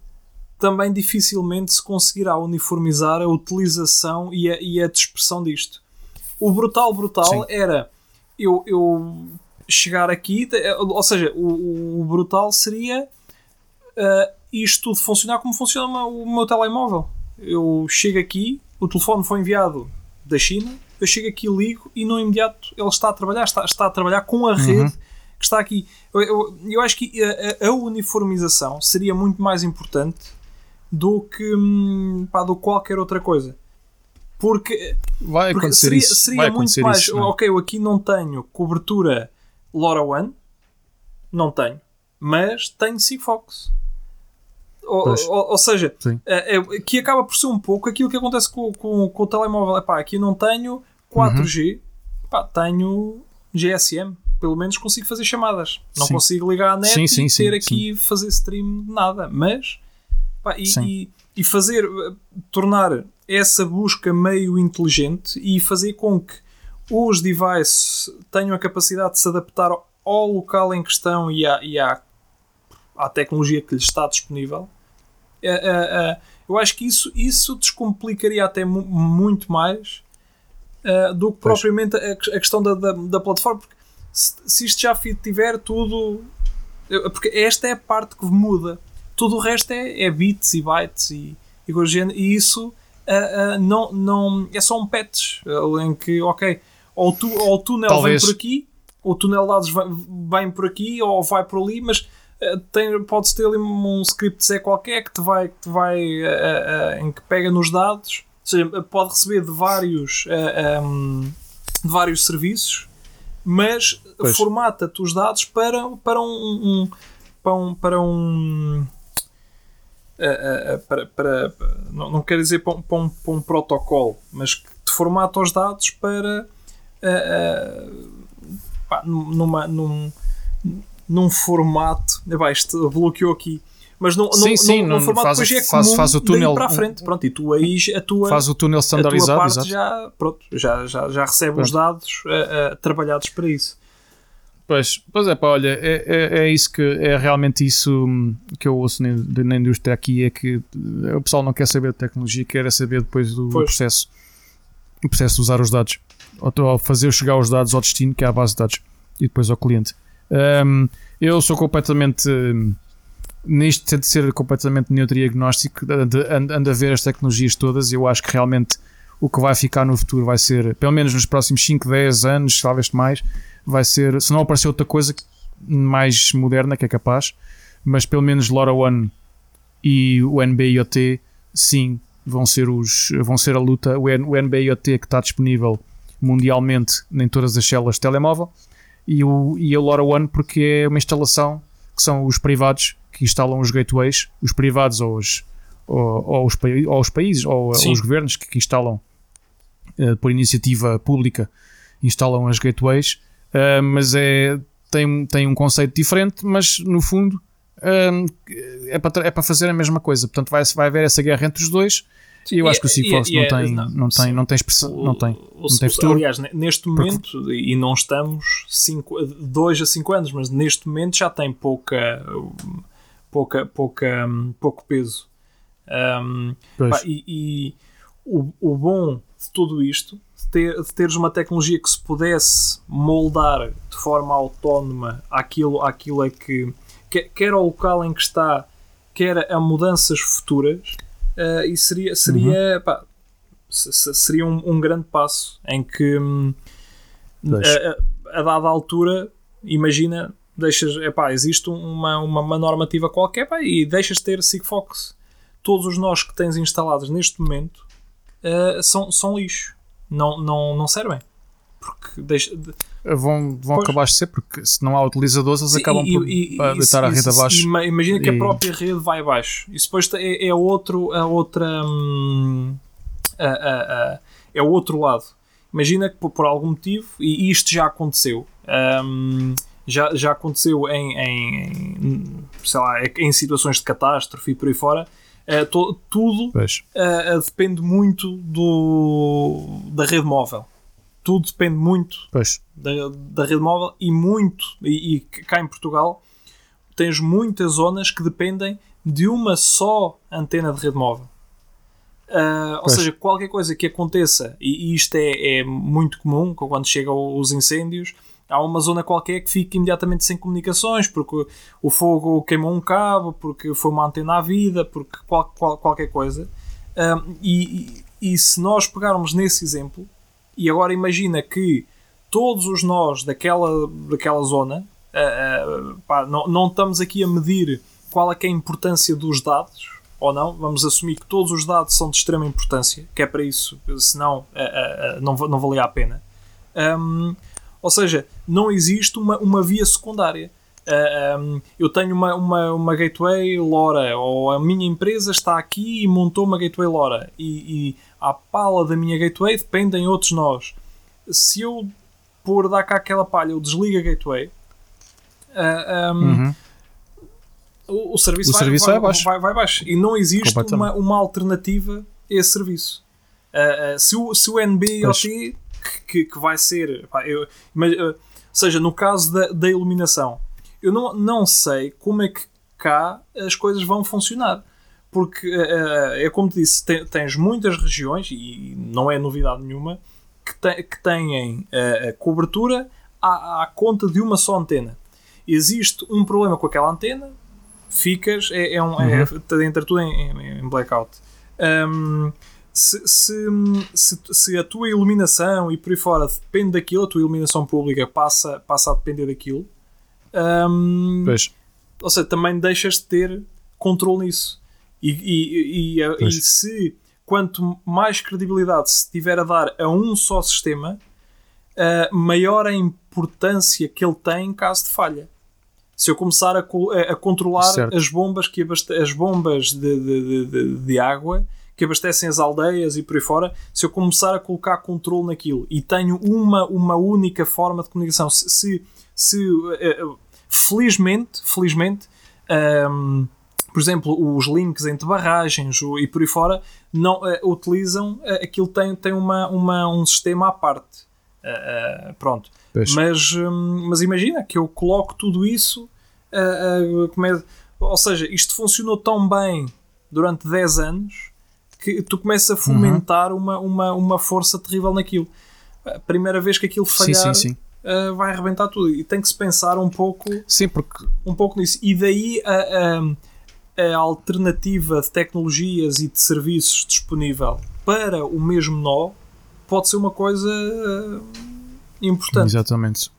também dificilmente se conseguirá uniformizar a utilização e a, e a dispersão disto. O brutal, brutal Sim. era eu, eu chegar aqui, te- ou seja, o, o brutal seria eh, isto tudo funcionar como funciona o meu- o meu telemóvel. Eu chego aqui, o telefone foi enviado da China, eu chego aqui, ligo e no imediato ele está a trabalhar, está, está a trabalhar com a rede que está aqui. Eu, eu, eu acho que a, a- a uniformização seria muito mais importante do que, hum, pá, do que qualquer outra coisa. Porque Vai porque acontecer seria, isso. seria Vai muito mais. isso. é? ok, eu aqui não tenho cobertura LoRaWAN, não tenho, mas tenho Sigfox. Ou, ou, ou seja, Sim. é, é, que acaba por ser um pouco aquilo que acontece com, com, com o telemóvel. Epá, aqui não tenho 4G, Uhum. Epá, tenho GSM. Pelo menos consigo fazer chamadas. Não Sim. consigo ligar à net Sim, e sim, sim, ter aqui fazer stream de nada. Mas pá, e, e, e fazer eh, tornar essa busca meio inteligente e fazer com que os devices tenham a capacidade de se adaptar ao- ao local em questão e à, e à, à tecnologia que lhes está disponível. Eh, eh, eh, eu acho que isso, isso descomplicaria até mu- muito mais do que Pois. propriamente a, a questão da, da, da plataforma. Porque se, se isto já tiver tudo. Porque esta é a parte que muda. Tudo o resto é, é bits e bytes e, e, coisa género, e isso ah, ah, não, não, é só um patch em que, ok, ou, tu, ou o túnel Talvez. vem por aqui, ou o túnel de dados vem, vem por aqui, ou vai por ali, mas tem, podes ter ali um script C qualquer que te vai, que te vai ah, ah, em que pega nos dados, ou seja, pode receber de vários, ah, um, de vários serviços, mas Pois. formata-te os dados para, para um, um- para um, para um para, para- não, não quero dizer para um, para, um, para um protocolo, mas que te formata os dados para ah, ah, pá, numa, num, num formato. Epá, isto bloqueou aqui. Mas num, Sim, num, sim, num, formato faz- depois é faz- comum faz o túnel- para a frente. Pronto, e tu aí a tua, Faz o túnel a tua standardizado, parte exato. já, pronto, já, já, já recebe os dados ah, ah, trabalhados para isso. Pois, pois é, pá, olha, é, é, é isso que é realmente isso hum, que eu ouço na, na indústria aqui: é que eh, o pessoal não quer saber de tecnologia, quer é saber depois do Pois. processo, o processo de usar os dados, ou, ou fazer chegar os dados ao destino, que é a base de dados. e depois ao cliente. Um, eu sou completamente. Nisto tento ser completamente neutro e agnóstico, ando, a ver as tecnologias todas. Eu acho que realmente o que vai ficar no futuro vai ser, pelo menos nos próximos 5, 10 anos, talvez mais, vai ser, se não aparecer outra coisa mais moderna que é capaz, mas pelo menos LoRaWAN e o NB-IoT, sim, vão ser, os, vão ser a luta. O, N, o NB-IoT que está disponível mundialmente em todas as células de telemóvel e o, e o LoRaWAN porque é uma instalação que são os privados que instalam os gateways, os privados ou os, ou, ou os, ou os países ou, ou, os governos que, que instalam uh, por iniciativa pública instalam as gateways, uh, mas é, tem, tem um conceito diferente, mas no fundo uh, é para, é para fazer a mesma coisa. Portanto, vai, vai haver essa guerra entre os dois eu acho que o Sigfox não, tem, não, tem, não tem expressão, não tem, não tem futuro. Aliás, neste momento, e não estamos 2 a 5 anos, mas neste momento já tem pouca, pouca, pouca, pouco peso. Um, pá, e, o, bom de tudo isto, de, ter, de teres uma tecnologia que se pudesse moldar de forma autónoma aquilo, aquilo é que quer, quer ao local em que está, quer a mudanças futuras uh, e seria, seria, uhum. pá, seria um, um, grande passo em que hum, a, a, dada altura, imagina, deixas, epá, existe uma, uma, uma normativa qualquer pá, e deixas de ter Sigfox. Todos os nós que tens instalados neste momento uh, são, são lixo, não, não, não servem. Porque deixa, vão, vão acabar de ser, porque se não há utilizadores, eles Sim, acabam e, por e, deitar e, a rede abaixo. Imagina que a própria rede vai abaixo. Isso depois é, é outro, a outra. Hum, a, a, a, é o outro lado. Imagina que por, por, algum motivo, e isto já aconteceu. Um, já, já aconteceu em, em, sei lá, em situações de catástrofe e por aí fora. Uh, to, tudo uh, depende muito do, da rede móvel tudo depende muito da, da, rede móvel e muito, e, e, cá em Portugal tens muitas zonas que dependem de uma só antena de rede móvel. Uh, ou seja, qualquer coisa que aconteça, e, isto é, é, muito comum quando chegam os incêndios, há uma zona qualquer que fica imediatamente sem comunicações, porque o fogo queimou um cabo, porque foi uma antena à vida, porque qual, qual, qualquer coisa. Uh, e, e, e se nós pegarmos nesse exemplo, e agora imagina que todos os nós daquela, daquela zona, uh, uh, pá, não, não estamos aqui a medir qual é, é a importância dos dados, ou não, vamos assumir que todos os dados são de extrema importância, que é para isso, senão uh, não, não valia a pena. Um, ou seja, não existe uma, uma via secundária. Uh, um, eu tenho uma, uma, uma gateway LoRa, ou a minha empresa está aqui e montou uma gateway LoRa, e, e à pala da minha gateway dependem outros nós. Se eu por dar cá aquela palha, eu desligo a gateway, uh, ah, um, uhum. o, o, serviço, o vai, serviço vai, vai, abaixo. Vai, vai abaixo. E não existe uma, uma alternativa a esse serviço. Uh, uh, se, o, se o NB-IoT, que, que, vai ser. Pá, eu, mas, seja, no caso da, da iluminação, eu não, não sei como é que cá as coisas vão funcionar porque uh, é como te disse, tens muitas regiões, e não é novidade nenhuma, que, têm uh, cobertura à, conta de uma só antena. Existe um problema com aquela antena, ficas, é, é, um, é, uhum. é entra tudo em, em, em blackout. Um, se, se, se, se, a tua iluminação e por aí fora depende daquilo, a tua iluminação pública passa, passa a depender daquilo, um, ou seja, também deixas de ter controle nisso. E, e, e, e, se quanto mais credibilidade se tiver a dar a um só sistema, uh, maior a importância que ele tem em caso de falha. Se eu começar a, a controlar certo. as bombas, que as bombas de, de, de, de, água que abastecem as aldeias e por aí fora, se eu começar a colocar controle naquilo e tenho uma, uma única forma de comunicação, se, se, se uh, felizmente, felizmente um, por exemplo, os links entre barragens e por aí fora não uh, utilizam uh, aquilo tem, tem uma, uma, um sistema à parte. Uh, pronto. Mas, um, mas imagina que eu coloco tudo isso. É, ou seja, isto funcionou tão bem durante 10 anos que tu começas a fomentar uhum. uma, uma, uma força terrível naquilo. A primeira vez que aquilo falhar, sim, sim, sim. vai arrebentar tudo. E tem que se pensar um pouco, Sim, porque um pouco nisso. E daí a, a, a alternativa de tecnologias e de serviços disponível para o mesmo nó pode ser uma coisa uh, importante. Exatamente.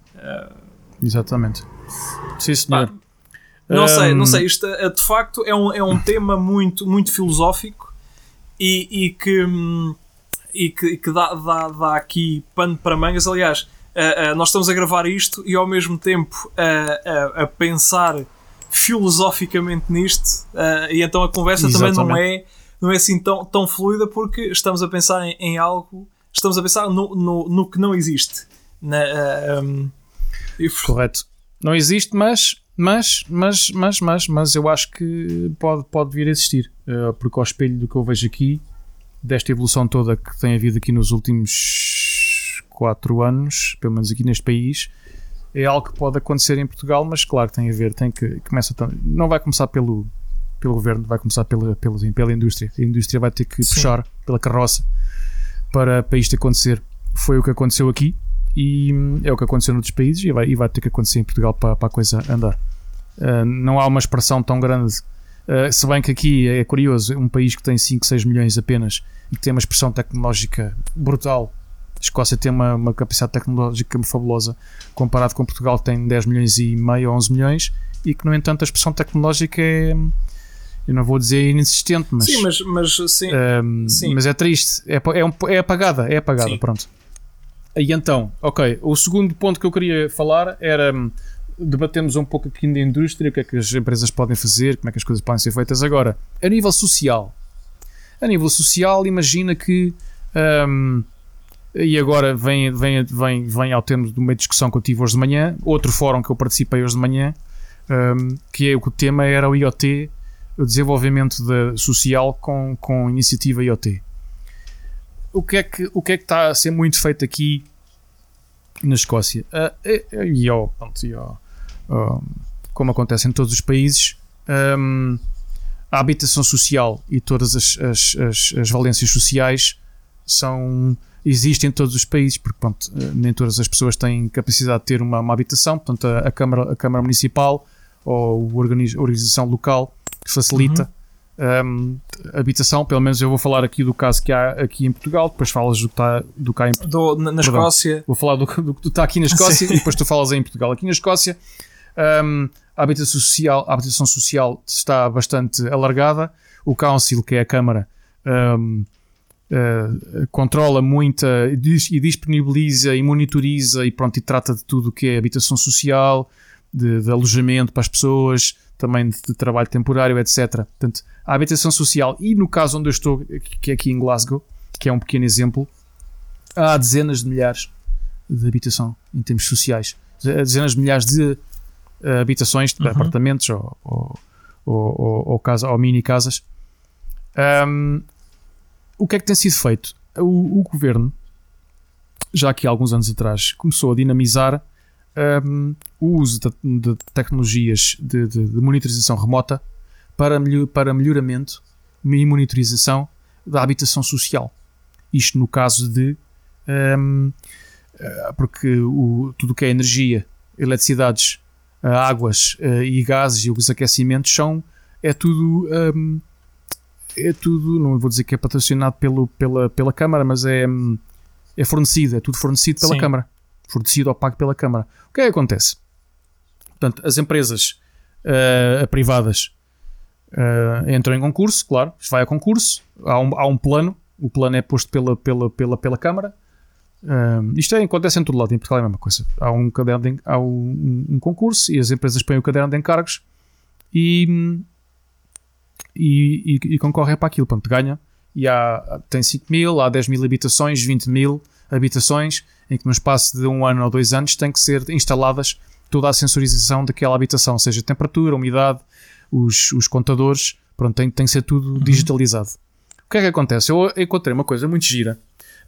Exatamente. Sim, senhor. Pá, Não sei, não sei. Isto eh, de facto é um, é um *laughs* tema muito, muito filosófico e, e que, hum, e que, que dá, dá, dá aqui pano para mangas. Aliás, eh, nós estamos a gravar isto e ao mesmo tempo a, a, a pensar filosoficamente nisto, eh, e então a conversa também não é, não é assim tão, tão fluida porque estamos a pensar em, em algo, estamos a pensar no, no, no que não existe. Na, hum, e- Correto. Não existe, mas, mas, mas, mas, mas, mas eu acho que pode, pode vir a existir. Eh, porque ao espelho do que eu vejo aqui, desta evolução toda que tem havido aqui nos últimos 4 anos, pelo menos aqui neste país, é algo que pode acontecer em Portugal, mas claro que tem a ver, tem que começa não vai começar pelo pelo governo, vai começar pela, pela, pela indústria. A indústria vai ter que Sim. puxar pela carroça para, para isto acontecer. Foi o que aconteceu aqui e hum, é o que aconteceu noutros países e vai, e vai ter que acontecer em Portugal para, para a coisa andar. Uh, não há uma expressão tão grande. Uh, se bem que aqui é curioso, um país que tem 5, 6 milhões apenas e que tem uma expressão tecnológica brutal. A Escócia tem uma, uma capacidade tecnológica fabulosa comparado com Portugal que tem 10 milhões e meio, 11 milhões e que no entanto a expressão tecnológica é eu não vou dizer inexistente, mas, sim, mas, mas sim, um, sim. mas é triste, é, é, um- é apagada, é apagada, Sim. pronto. E então, ok, o segundo ponto que eu queria falar era hum, debatemos um pouco aqui da indústria, o que é que as empresas podem fazer, como é que as coisas podem ser feitas agora. A nível social, a nível social, imagina que hum, e agora vem, vem, vem, vem ao termo de uma discussão que eu tive hoje de manhã, outro fórum que eu participei hoje de manhã, hum, que é o tema era o IoT, o desenvolvimento da- social com, com iniciativa IoT. O que, é que, o que é que está a ser muito feito aqui na Escócia? É- e pronto, e ó, como acontece em todos os países, hum, a habitação social e todas as, as, as, as valências sociais são existem em todos os países, porque pronto, eh, nem todas as pessoas têm capacidade de ter uma, uma habitação, portanto a, a Câmara, a Câmara Municipal ou a organiz- a organização local facilita hum, a habitação, pelo menos eu vou falar aqui do caso que há aqui em Portugal, depois falas do que está do cá em do- na, na Perdão. Escócia, Vou falar do, do que está aqui na Escócia *laughs* Sim. e depois tu falas em Portugal. Aqui na Escócia, hum, a, habitação social, a habitação social está bastante alargada. O Council, que é a Câmara, hum, eh, controla muita e dis- e disponibiliza e monitoriza e pronto, e trata de tudo o que é habitação social, de, de alojamento para as pessoas, também de, de trabalho temporário, etc. Portanto, a habitação social, e no caso onde eu estou, que é aqui em Glasgow, que é um pequeno exemplo, há dezenas de milhares de habitação em termos sociais. Dezenas de milhares de eh, habitações, de Uhum. apartamentos ou, ou, ou, ou, casa, ou mini casas. Ahm, o que é que tem sido feito? O, o governo, já aqui há alguns anos atrás, começou a dinamizar ahm, o uso de, de tecnologias de, de- de monitorização remota para, melho- para melhoramento e monitorização da habitação social. Isto no caso de Hum, eh, porque o, tudo o que é energia, eletricidades, eh, águas eh, e gases e os aquecimentos são é tudo hum, é tudo, não vou dizer que é patrocinado pelo, pela, pela Câmara, mas é, hum, é fornecido, é tudo fornecido pela Sim. Câmara, fornecido ou pago pela Câmara. O que é que acontece? Portanto, as empresas eh, privadas eh, entram em concurso, claro, isto vai a concurso, há um, há um plano, o plano é posto pela, pela, pela, pela Câmara. Um, isto é, acontece em todo lado, em Portugal é a mesma coisa. Há um, caderno de, há um, um concurso e as empresas põem o caderno de encargos e, e, e, e concorrem para aquilo. Pronto, ganha. E há, tem 5 mil, há 10 mil habitações, 20 mil habitações, em que no espaço de um ano ou dois anos tem que ser instaladas toda a sensorização daquela habitação, seja temperatura, umidade, os, os contadores, pronto, tem, tem que ser tudo digitalizado. O que é que acontece? Eu encontrei uma coisa muito gira.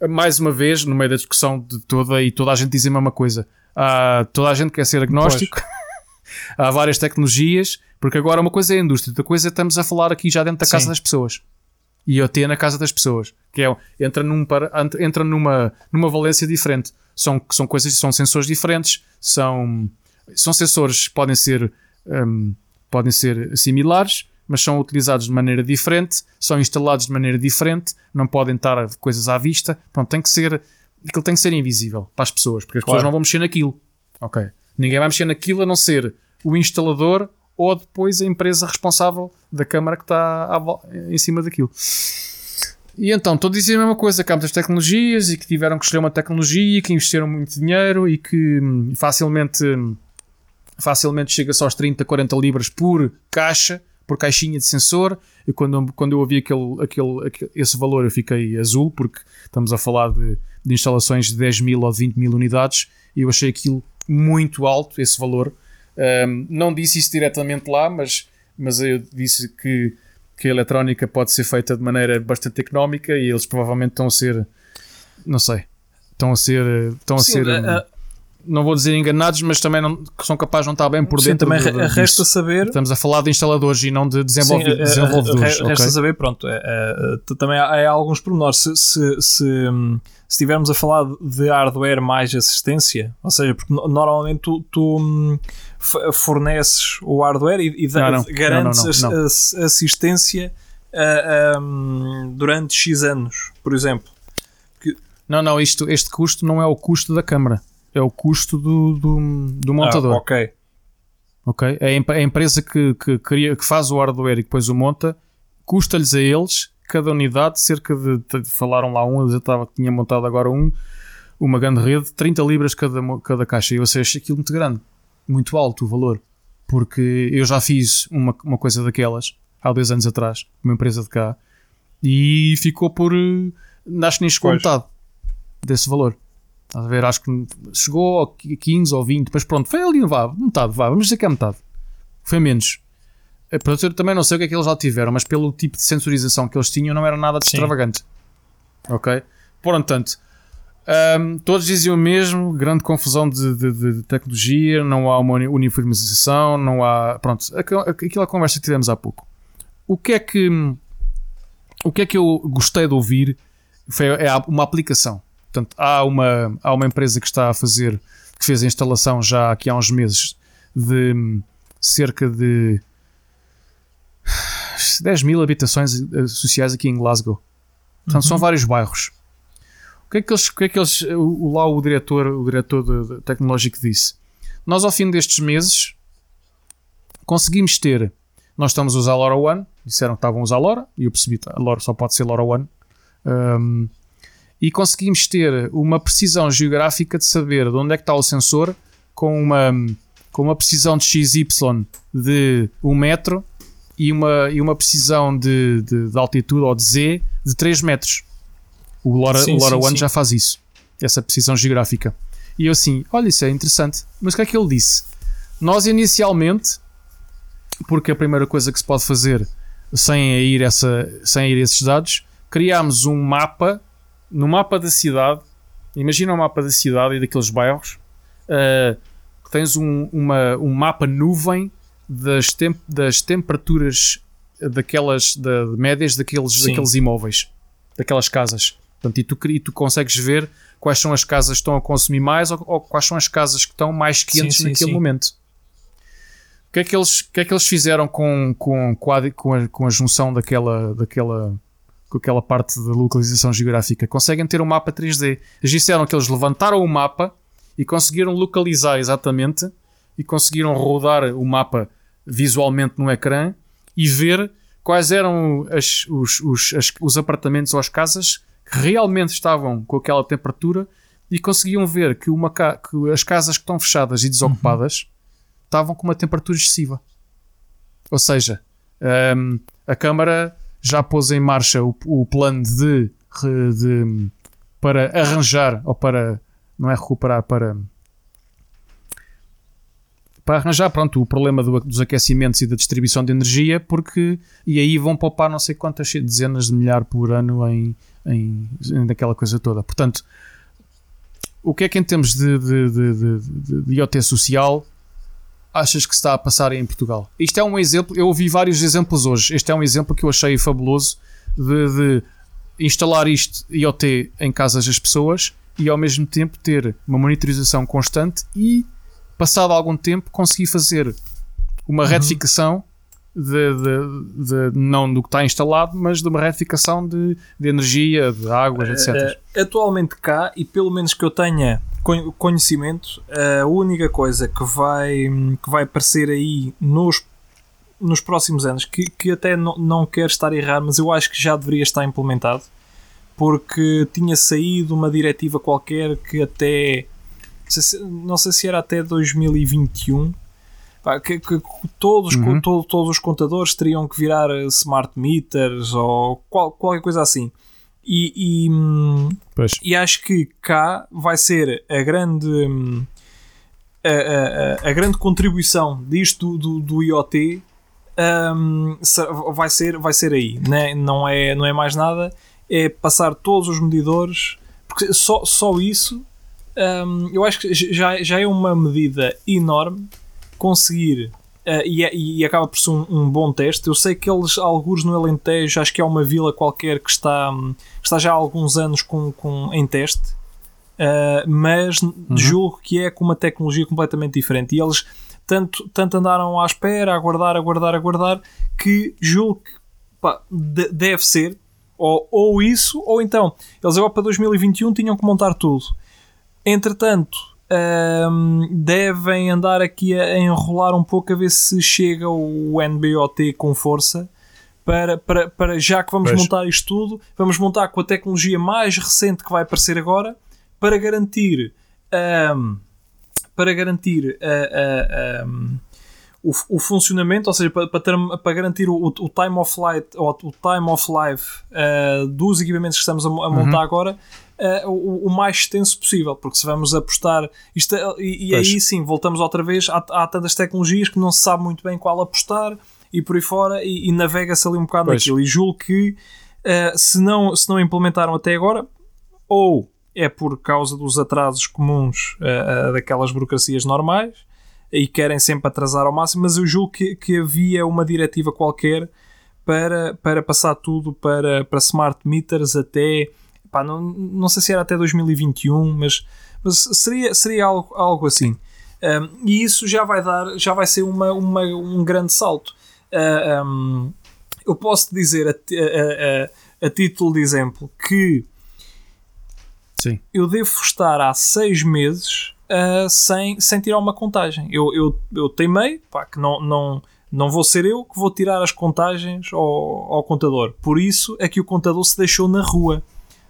Mais uma vez, no meio da discussão de toda, e toda a gente diz a mesma coisa. Há, toda a gente quer ser agnóstico. *laughs* Há várias tecnologias, porque agora uma coisa é a indústria, outra coisa é estamos a falar aqui já dentro da casa Sim. das pessoas. e IoT na casa das pessoas, que é entra, num, entra numa, numa valência diferente. São, são coisas, são sensores diferentes, são, são sensores que podem ser, um, podem ser similares, mas são utilizados de maneira diferente, são instalados de maneira diferente, não podem estar coisas à vista. Pronto, tem que ser, aquilo tem que ser invisível para as pessoas, porque as claro. pessoas não vão mexer naquilo. Ok. Ninguém vai mexer naquilo a não ser o instalador ou depois a empresa responsável da câmara que está em cima daquilo. E então, estou a dizer a mesma coisa, que há muitas tecnologias e que tiveram que escolher uma tecnologia, que investiram muito dinheiro e que hum, facilmente, hum, facilmente chega-se aos 30, 40 libras por caixa, por caixinha de sensor. E quando, quando eu ouvi aquele, aquele, aquele, esse valor, eu fiquei azul, porque estamos a falar de, de instalações de 10 mil ou 20 mil unidades e eu achei aquilo muito alto, esse valor. Um, não disse isso diretamente lá, mas, mas eu disse que, que a eletrónica pode ser feita de maneira bastante económica e eles provavelmente estão a ser, não sei, estão a ser, estão a Sim, ser, a, não vou dizer enganados, mas também não, são capazes de não estar bem por Sim, dentro. Também de, de, resta saber. Estamos a falar de instaladores e não de desenvolve, Sim, desenvolvedores. Resta okay? saber, pronto. É, é, também há, há, alguns pormenores. Se, se, se, se estivermos a falar de hardware mais assistência, ou seja, porque normalmente tu, tu hum, forneces o hardware e, e não, não, garantes não, assistência uh, um, durante X anos, por exemplo. Que... Não, não, isto, este custo não é o custo da câmara, é o custo do, do, do ah, montador. Ah, ok. Ok? É a empresa que, que, cria, que faz o hardware e depois o monta, custa-lhes a eles cada unidade cerca de, de falaram lá um, eu estava, tinha montado agora um, uma grande rede, 30 libras cada, cada caixa. E eu achei aquilo muito grande muito alto o valor, porque eu já fiz uma, uma coisa daquelas há dois anos atrás, uma empresa de cá, e ficou por. Acho que nem chegou a metade desse valor. Estás a ver? Acho que chegou a 15 ou 20, mas pronto, foi ali, vá, metade, vá, vamos dizer que é metade. Foi menos. Eh, eu também não sei o que é que eles já tiveram, mas pelo tipo de sensorização que eles tinham, não era nada de Sim. extravagante. Ok? Portanto, um, todos diziam o mesmo, grande confusão de, de, de, tecnologia, não há uma uniformização, não há. Pronto, aquela conversa que tivemos há pouco. O que é que. O que é que eu gostei de ouvir foi, é uma aplicação. Portanto, há uma, há uma empresa que está a fazer, que fez a instalação já aqui há uns meses de cerca de 10 mil habitações sociais aqui em Glasgow. Portanto, uhum. são vários bairros que é que eles, que é que eles o, lá o diretor, o diretor de, de tecnológico disse? Nós ao fim destes meses conseguimos ter, nós estamos a usar a LoRa One, disseram que estavam a usar a LoRa, e eu percebi, a LoRa só pode ser LoRa One, um, e conseguimos ter uma precisão geográfica de saber de onde é que está o sensor com uma, com uma precisão de XY de 1 metro e uma, e uma precisão de, de, de altitude ou de Z de 3 metros. O Lora, sim, o Lora sim, One sim. já faz isso, essa precisão geográfica. E eu assim, olha, isso é interessante. Mas o que é que ele disse? Nós inicialmente, porque a primeira coisa que se pode fazer sem ir, essa, sem ir esses dados, criámos um mapa, no mapa da cidade, imagina um mapa da cidade e daqueles bairros, uh, tens um, uma, um mapa nuvem das, temp das temperaturas daquelas da, médias daqueles, daqueles imóveis, daquelas casas. Portanto, e tu, e tu consegues ver quais são as casas que estão a consumir mais ou, ou quais são as casas que estão mais quentes sim, sim, naquele sim. momento. O que, é que eles, o que é que eles fizeram com, com, com, a, com, a, com a junção daquela, daquela, com aquela parte da localização geográfica? Conseguem ter um mapa 3D. Eles disseram que eles levantaram o mapa e conseguiram localizar exatamente e conseguiram rodar o mapa visualmente no ecrã e ver quais eram as, os, os, as, os apartamentos ou as casas que realmente estavam com aquela temperatura e conseguiam ver que, uma ca que as casas que estão fechadas e desocupadas uhum. estavam com uma temperatura excessiva. Ou seja, um, a Câmara já pôs em marcha o, o plano de, de, para arranjar ou para não é recuperar para para arranjar pronto, o problema do, dos aquecimentos e da distribuição de energia, porque e aí vão poupar não sei quantas dezenas de milhares por ano em, em, daquela coisa toda. Portanto, o que é que em termos de, de, de, de, de IoT social achas que está a passar em Portugal? Isto é um exemplo, eu ouvi vários exemplos hoje. Este é um exemplo que eu achei fabuloso de, de instalar isto IoT em casas das pessoas e ao mesmo tempo ter uma monitorização constante e, passado algum tempo, conseguir fazer uma retificação de, de, de- não do que está instalado, mas de uma retificação de, de energia, de águas, etc. Eh, atualmente cá, e pelo menos que eu tenha con- conhecimento, a única coisa que vai, que vai aparecer aí nos, nos próximos anos, que, que até não, não quero estar a errar, mas eu acho que já deveria estar implementado, porque tinha saído uma diretiva qualquer que até não sei se era até 2021 pá, que, que todos, Uhum. to- todos os contadores teriam que virar eh, smart meters ou qual- qualquer coisa assim. E, e, hum, e acho que cá vai ser a grande hum, a, a- a- grande contribuição disto do, do, do IoT se- vai, ser, vai ser aí né? não, é, não é mais nada é passar todos os medidores porque só, só isso hum, eu acho que já, já é uma medida enorme conseguir eh, e, é- e acaba por ser um, um bom teste. Eu sei que eles, alguns no Alentejo, acho que é uma vila qualquer que está, hum, que está já há alguns anos com, com, em teste, eh, mas julgo que é com uma tecnologia completamente diferente. E eles tanto, tanto andaram à espera, a aguardar, aguardar, aguardar, que julgo que pá, de- deve ser ou, ou isso, ou então eles agora para 2021 tinham que montar tudo. Entretanto, hum, devem andar aqui a, enrolar um pouco a ver se chega o NBOT com força. Para, para, para já que vamos Pois. montar isto tudo, vamos montar com a tecnologia mais recente que vai aparecer agora para garantir hum, para garantir ah, ah, hum, o, o funcionamento, ou seja, para, para, ter- para garantir o, o time of light ou o time of life ah, dos equipamentos que estamos a, a montar agora ah, o, o mais extenso possível, porque se vamos apostar isto, é- e, e aí sim voltamos outra vez há, há tantas tecnologias que não se sabe muito bem qual apostar e por aí fora e, e navega-se ali um bocado Pois. naquilo e julgo que ah, se, não, se não implementaram até agora ou é por causa dos atrasos comuns ah, daquelas burocracias normais e querem sempre atrasar ao máximo, mas eu julgo que, que havia uma diretiva qualquer para, para passar tudo para, para smart meters até pá, não, não sei se era até 2021, mas, mas seria, seria algo, algo assim. Um, e isso já vai dar, já vai ser uma, uma, um grande salto. Uh, um, eu posso te dizer a, a- a- a título de exemplo que Sim. eu devo estar há seis meses ah, sem, sem tirar uma contagem. Eu, eu, eu teimei pá, que não, não, não vou ser eu que vou tirar as contagens ao, ao contador. Por isso é que o contador se deixou na rua.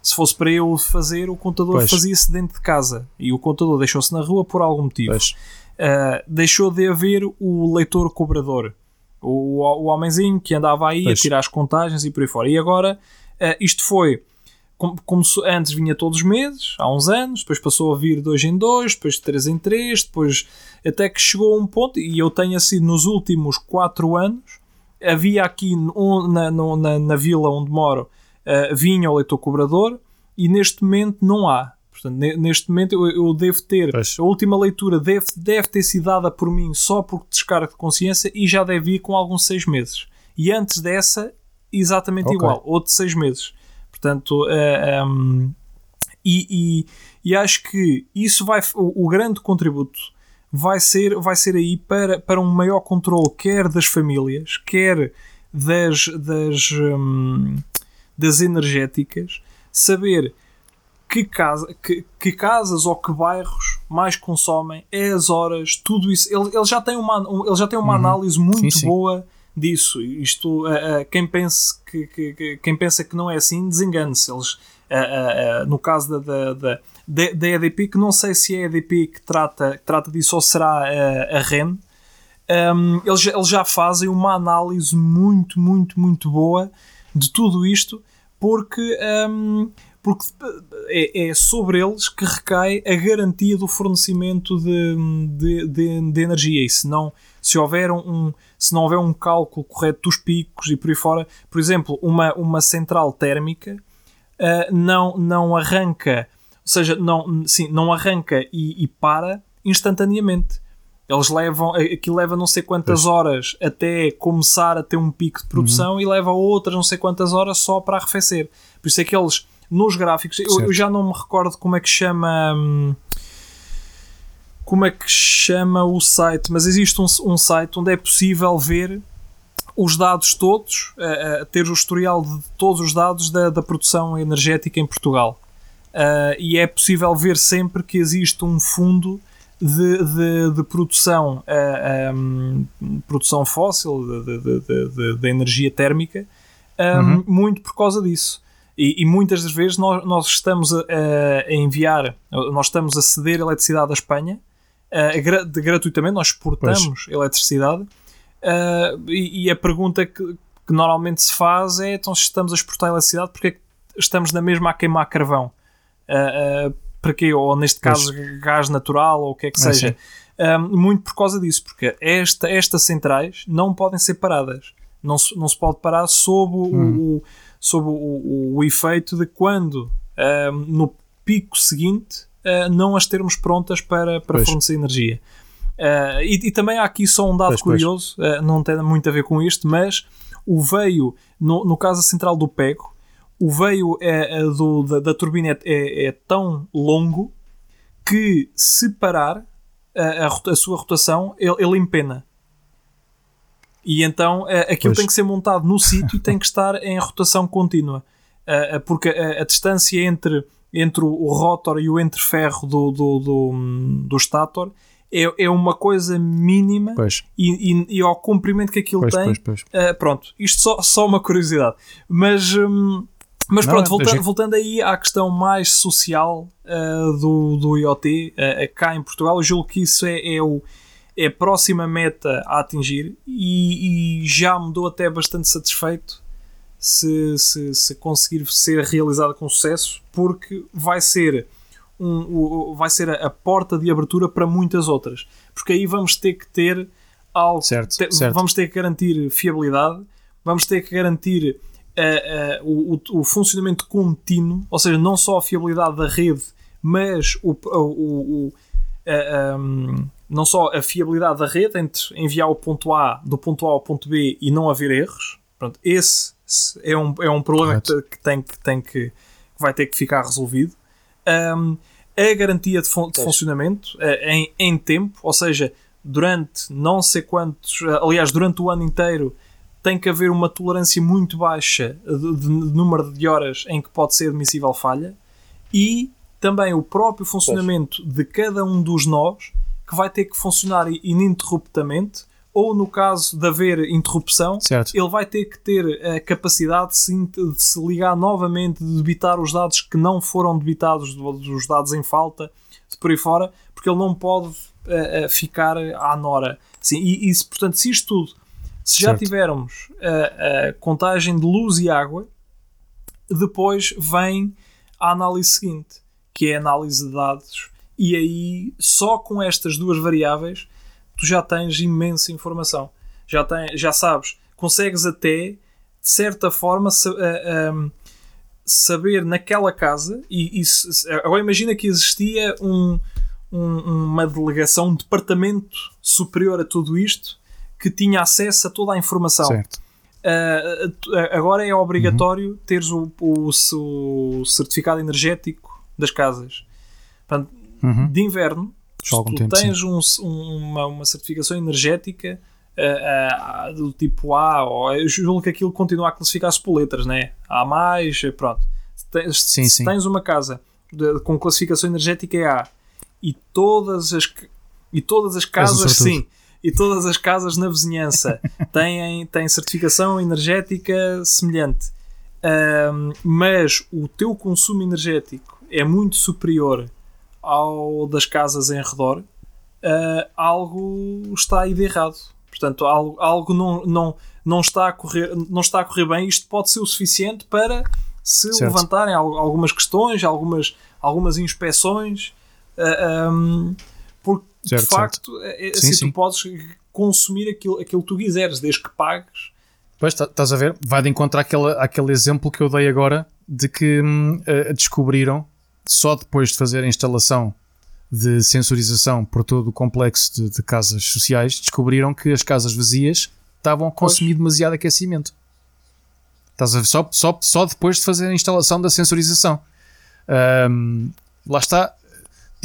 Se fosse para eu fazer, o contador fazia-se dentro de casa. E o contador deixou-se na rua por algum motivo. Uh, deixou de haver o leitor cobrador. O, o homenzinho que andava aí Pois. a tirar as contagens e por aí fora. E agora, uh, isto foi. Como, como antes vinha todos os meses, há uns anos, depois passou a vir dois em dois, depois de três em três, depois até que chegou a um ponto, e eu tenho assim nos últimos quatro anos, havia aqui na, no- na, na vila onde moro, uh, vinha o leitor cobrador, e neste momento não há. Portanto, ne- neste momento eu, eu devo ter Pois. a última leitura deve, deve ter sido dada por mim só por descarga de consciência e já deve ir com alguns seis meses. E antes dessa, exatamente Ok. igual, outro seis meses. Portanto, eh, um, e, e- e acho que isso vai, o, o grande contributo vai ser, vai ser aí para, para um maior controle, quer das famílias, quer das, das, hum, das energéticas, saber que, casa, que, que casas ou que bairros mais consomem, é as horas, tudo isso. Ele, ele já tem uma, um- ele já tem uma análise muito Sim, sim. boa disso. Isto, eh, eh, quem, pense que, que- que- quem pensa que não é assim, desengane-se. Eles, eh, no caso da, da, da, da- EDP, que não sei se é a EDP que trata, que trata disso ou será a REN, um, eles, eles já fazem uma análise muito, muito, muito boa de tudo isto, porque, um, porque é, é sobre eles que recai a garantia do fornecimento de, de, de, de energia. E se não, se, houver um, se não houver um cálculo correto dos picos e por aí fora, por exemplo, uma, uma central térmica uh, não, não arranca, ou seja, não, sim, não arranca e, e para instantaneamente. Eles levam, aquilo leva não sei quantas horas até começar a ter um pico de produção uhum. e leva outras não sei quantas horas só para arrefecer. Por isso é que eles, nos gráficos, eu, eu, já não me recordo como é que chama. Hum, como é que chama o site, mas existe um, um site onde é possível ver os dados todos, uh, uh, ter o historial de todos os dados da, da produção energética em Portugal. Uh, e é possível ver sempre que existe um fundo de, de, de produção, uh, um, produção fóssil, de, de, energia térmica, um, uhum. muito por causa disso. E, e, muitas das vezes nós, nós estamos a, a, enviar, nós estamos a ceder eletricidade à Espanha uh, de, gratuitamente, nós exportamos pois. eletricidade. Uh, e, e, a pergunta que, que, normalmente se faz é: então, se estamos a exportar eletricidade, porque é que estamos na mesma a queimar carvão? Uh, para quê? Ou neste caso gás natural ou o que é que é seja. Um, muito por causa disso, porque esta, estas centrais não podem ser paradas. Não se, não se pode parar sob, hum. o, sob o, o, o, efeito de quando um, no pico seguinte uh, não as termos prontas para, para fornecer energia. Uh, e, e, também há aqui só um dado pois, curioso, pois. Uh, não tem muito a ver com isto, mas o veio, no, no caso central do PEGO, o veio é, é do, da, da, turbina é, é, é, tão longo que se parar a, a, a sua rotação, ele, ele empena. E então é, aquilo pois. tem que ser montado no sítio e tem que estar em rotação contínua. Uh, porque a, a, distância entre, entre o rotor e o entreferro do, do, do, do stator é, é uma coisa mínima e, e, e, ao comprimento que aquilo pois, tem. Pois, uh, pronto, isto só, só uma curiosidade. Mas. Um, mas pronto, não, voltando, voltando, aí à questão mais social uh, do, do IoT uh, cá em Portugal, eu julgo que isso é, é, o, é a próxima meta a atingir e, e já me dou até bastante satisfeito se, se, se, conseguir ser realizado com sucesso, porque vai ser, um, um vai ser a, a, porta de abertura para muitas outras. Porque aí vamos ter que ter algo, certo, te, certo. vamos ter que garantir fiabilidade, vamos ter que garantir uh, uh, o, o, funcionamento contínuo, ou seja, não só a fiabilidade da rede, mas o, o, o um, não só a fiabilidade da rede entre enviar o ponto A do ponto A ao ponto B e não haver erros. Pronto, esse é um, é um problema que, que, tem, que, tem que, que vai ter que ficar resolvido. Um, a garantia de, fun de funcionamento uh, em, em tempo, ou seja, durante não sei quantos, aliás, durante o ano inteiro, tem que haver uma tolerância muito baixa de, de, número de horas em que pode ser admissível falha e também o próprio funcionamento pois. de cada um dos nós que vai ter que funcionar ininterruptamente ou no caso de haver interrupção, certo. ele vai ter que ter a capacidade de se, de se, ligar novamente, de debitar os dados que não foram debitados, dos dados em falta, de por aí fora, porque ele não pode uh, ficar à nora. Sim, e, e, portanto, se isto tudo se já certo. tivermos a, a, contagem de luz e água, depois vem a análise seguinte, que é a análise de dados. E aí, só com estas duas variáveis, tu já tens imensa informação. Já, tem, já sabes, consegues até, de certa forma, saber naquela casa. E, e agora imagina que existia um, um, uma delegação, um departamento superior a tudo isto que tinha acesso a toda a informação. Certo. Uh, agora é obrigatório uhum. teres o, o, o, certificado energético das casas. Portanto, uhum. de inverno, se tu tempo, tens um, uma, uma, certificação energética uh, uh, do tipo A, ou eu julgo que aquilo continua a classificar-se por letras, né? A mais, pronto. Se tens, sim, se sim. tens uma casa de, com classificação energética é A e todas as, e todas as casas, sim e todas as casas na vizinhança *laughs* têm, têm certificação energética semelhante, um, mas o teu consumo energético é muito superior ao das casas em redor, uh, algo está aí de errado. Portanto, algo, algo não, não, não, está a correr, não está a correr bem. Isto pode ser o suficiente para se certo. levantarem algumas questões, algumas, algumas inspeções. Uh, um, porque certo, de facto. É, é assim, sim, tu podes consumir aquilo, aquilo que tu quiseres, desde que pagues. Pois, tá, estás a ver? Vai de encontrar aquele, aquele exemplo que eu dei agora de que hum, uh, descobriram, só depois de fazer a instalação de sensorização por todo o complexo de, de casas sociais, descobriram que as casas vazias estavam a consumir demasiado aquecimento. Estás a ver? Só, só, só depois de fazer a instalação da sensorização. Um, lá está.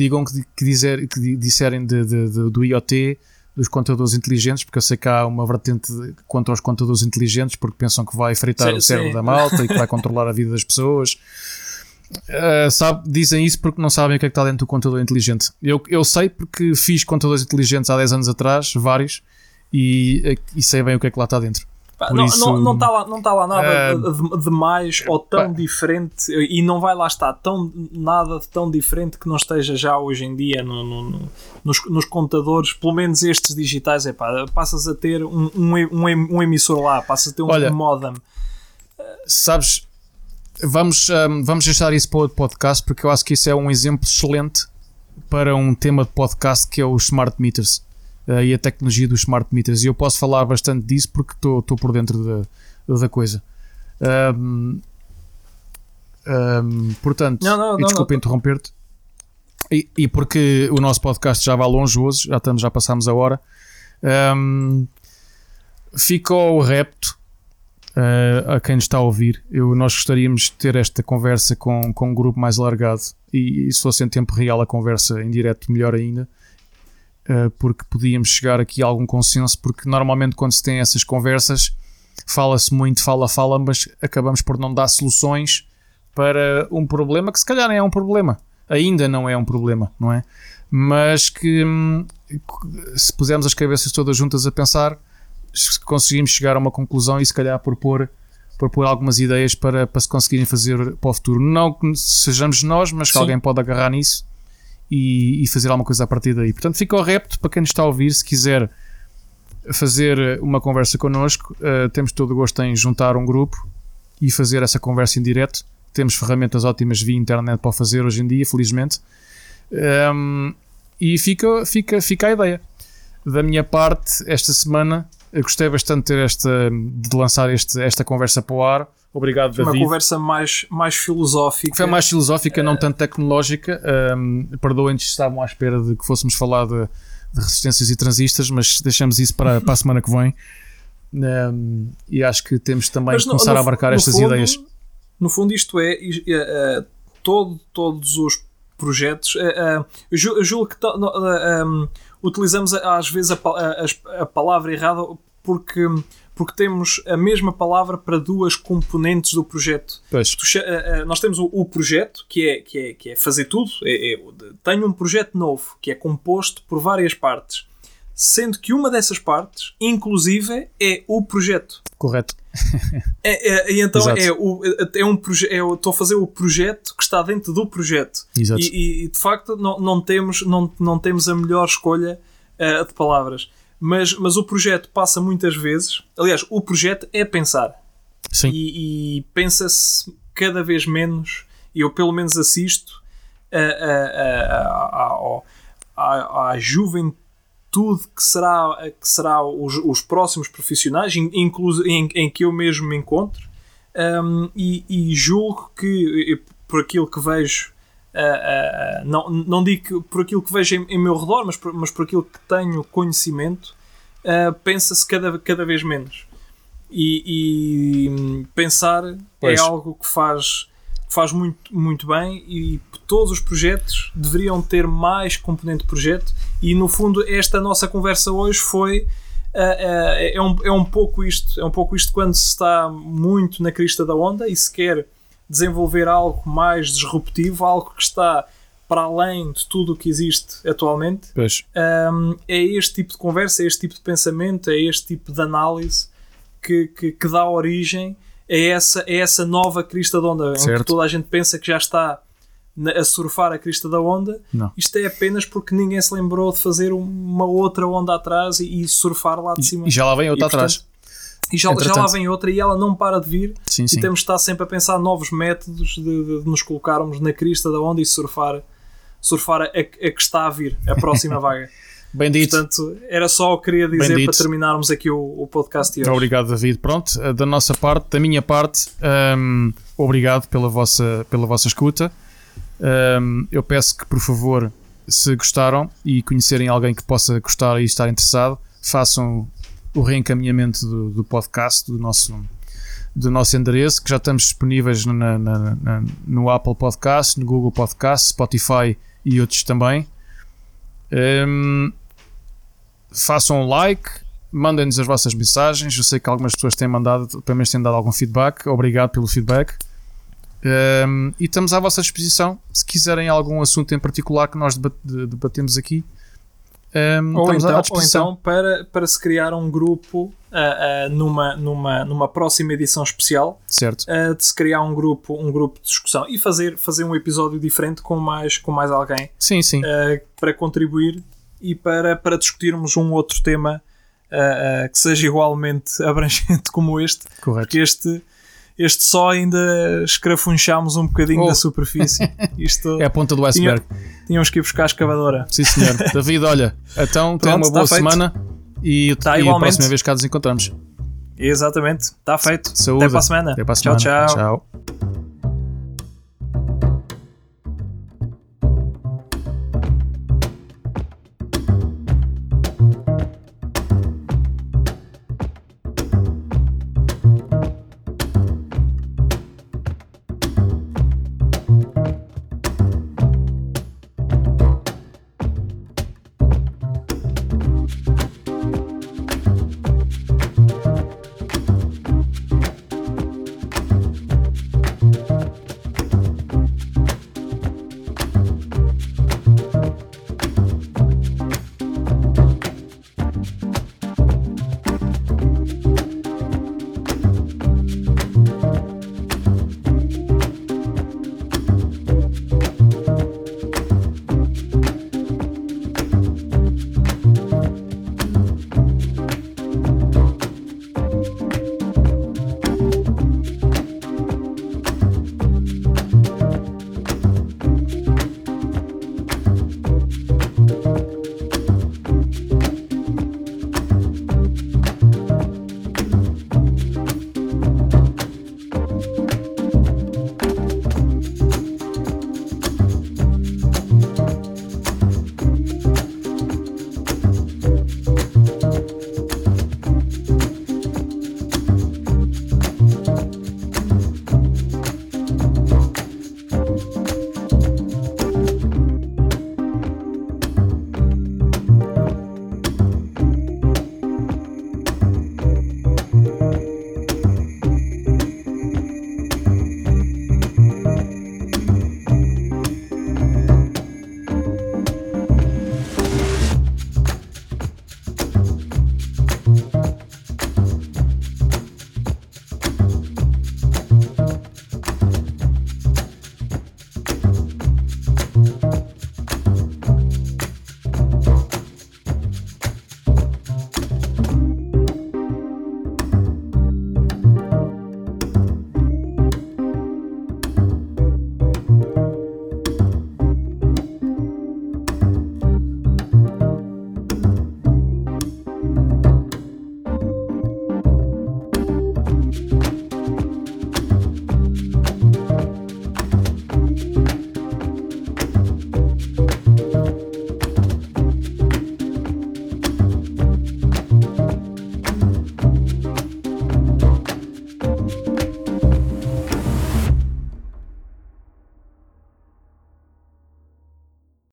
Digam que, que, dizer, que disserem de, de, de, do IoT, dos contadores inteligentes, porque eu sei que há uma vertente quanto aos contadores inteligentes, porque pensam que vai fritar sim, o cérebro sim. da malta e que vai *laughs* controlar a vida das pessoas. Uh, sabe, dizem isso porque não sabem o que é que está dentro do contador inteligente. Eu, eu sei porque fiz contadores inteligentes há 10 anos atrás, vários, e, e sei bem o que é que lá está dentro. Pá, não, isso, não, não está lá, não tá lá nada uh, de, de, mais ou tão pá. diferente e não vai lá estar tão, nada de tão diferente que não esteja já hoje em dia no, no, no, nos, nos, computadores, pelo menos estes digitais. É pá, passas a ter um, um, um, um emissor lá, passas a ter um Olha, modem. Sabes, vamos, um, vamos deixar isso para outro podcast porque eu acho que isso é um exemplo excelente para um tema de podcast que é os smart meters uh, e a tecnologia dos smart meters. E eu posso falar bastante disso porque estou por dentro da, da coisa. Um, um, portanto, não, não, desculpa interromper-te. E, e, porque o nosso podcast já vai longe hoje, já estamos, já passamos a hora. Um, ficou o repto uh, a quem nos está a ouvir. Eu, nós gostaríamos de ter esta conversa com, com um grupo mais alargado e, e se fosse em tempo real a conversa em direto, melhor ainda, porque podíamos chegar aqui a algum consenso. Porque normalmente, quando se tem essas conversas, fala-se muito, fala, fala, mas acabamos por não dar soluções para um problema que se calhar nem é um problema, ainda não é um problema, não é? Mas que hum, se pusermos as cabeças todas juntas a pensar, conseguimos chegar a uma conclusão e se calhar propor, propor algumas ideias para, para se conseguirem fazer para o futuro. Não que sejamos nós, mas que Sim. alguém pode agarrar nisso e, e, fazer alguma coisa a partir daí. Portanto, fica o repto para quem nos está a ouvir, se quiser fazer uma conversa connosco, uh, temos todo o gosto em juntar um grupo e fazer essa conversa em direto. Temos ferramentas ótimas via internet para fazer hoje em dia, felizmente. Um, e fica, fica, fica a ideia. Da minha parte, esta semana eu gostei bastante de ter esta, de lançar este, esta conversa para o ar. Obrigado, David. Uma conversa mais, mais filosófica. Foi mais filosófica, não tanto tecnológica. Um, Perdoem-nos se estavam à espera de que fôssemos falar de, de resistências e transistas, mas deixamos isso para, para a semana que vem. Um, e acho que temos também que começar no, a abarcar estas fundo, ideias. No fundo, isto é, é, é todo, todos os projetos. É, eu julgo que utilizamos às vezes a, a, a palavra errada porque, porque temos a mesma palavra para duas componentes do projeto. Eh, eh, nós temos o, projeto, que é, que é, que é fazer tudo. É, é, tenho um projeto novo, que é composto por várias partes. Sendo que uma dessas partes, inclusive, é o projeto. Correto. *laughs* É, é, então é, o, é um projeto. É, estou a fazer o projeto que está dentro do projeto. Exato. E, e de facto não, não, temos, não, não temos a melhor escolha uh, de palavras. Mas, mas o projeto passa muitas vezes. Aliás, o projeto é pensar. Sim. E, e pensa-se cada vez menos. E eu pelo menos assisto a, a, a, a, juventude que será, que será os, os próximos profissionais, incluso em, em que eu mesmo me encontro. Um, e, e, julgo que, por aquilo que vejo, uh, uh, não, não digo que por aquilo que vejo em, em meu redor, mas por, mas por aquilo que tenho conhecimento, pensa-se cada, cada vez menos. E, e pensar é pois. é algo que faz, faz muito, muito bem e todos os projetos deveriam ter mais componente de projeto e no fundo esta nossa conversa hoje foi é, um, é um pouco isto é um pouco isto quando se está muito na crista da onda e se quer desenvolver algo mais disruptivo, algo que está para além de tudo o que existe atualmente. Um, é este tipo de conversa, é este tipo de pensamento, é este tipo de análise que, que, que dá origem a essa, a essa nova crista da onda, certo. em que toda a gente pensa que já está a surfar a crista da onda. Não. Isto é apenas porque ninguém se lembrou de fazer uma outra onda atrás e, surfar lá de cima. E já lá vem outra e, portanto, atrás. E já, já lá vem outra e ela não para de vir. Sim, e temos de estar sempre a pensar novos métodos de, de, de nos colocarmos na crista da onda e surfar, surfar a, a, que está a vir, a próxima *laughs* vaga. Bem dito. Portanto, era só o que queria dizer para terminarmos aqui o, o podcast de hoje. Obrigado, David. Pronto, eh, da nossa parte, da minha parte, um, obrigado pela vossa, pela vossa escuta. Um, eu peço que, por favor, se gostaram e conhecerem alguém que possa gostar e estar interessado, façam o reencaminhamento do, do podcast, do nosso, do nosso endereço, que já estamos disponíveis na, na, na, no Apple Podcast, no Google Podcast, Spotify e outros também. Um, façam um like, mandem-nos as vossas mensagens. Eu sei que algumas pessoas têm mandado, pelo menos têm dado algum feedback. Obrigado pelo feedback. Um, e estamos à vossa disposição se quiserem algum assunto em particular que nós debatemos aqui. Um, ou, então, ou, então, para, para se criar um grupo uh, uh, numa, numa, numa próxima edição especial certo. Uh, de se criar um grupo, um grupo de discussão e fazer, fazer um episódio diferente com mais, com mais alguém sim, sim. para contribuir e para, para discutirmos um outro tema que seja igualmente *laughs* abrangente como este. Correto. Porque este este só ainda escrafunchámos um bocadinho oh. da superfície. *laughs* Isto é a ponta do iceberg. Tinha, tínhamos que ir buscar a escavadora. Sim, senhor. *laughs* David, olha, então tenha uma boa semana e, tá e a próxima vez cá nos encontramos. Exatamente, está feito. Saúde. Até para a semana. Até para a semana. Tchau, tchau. tchau.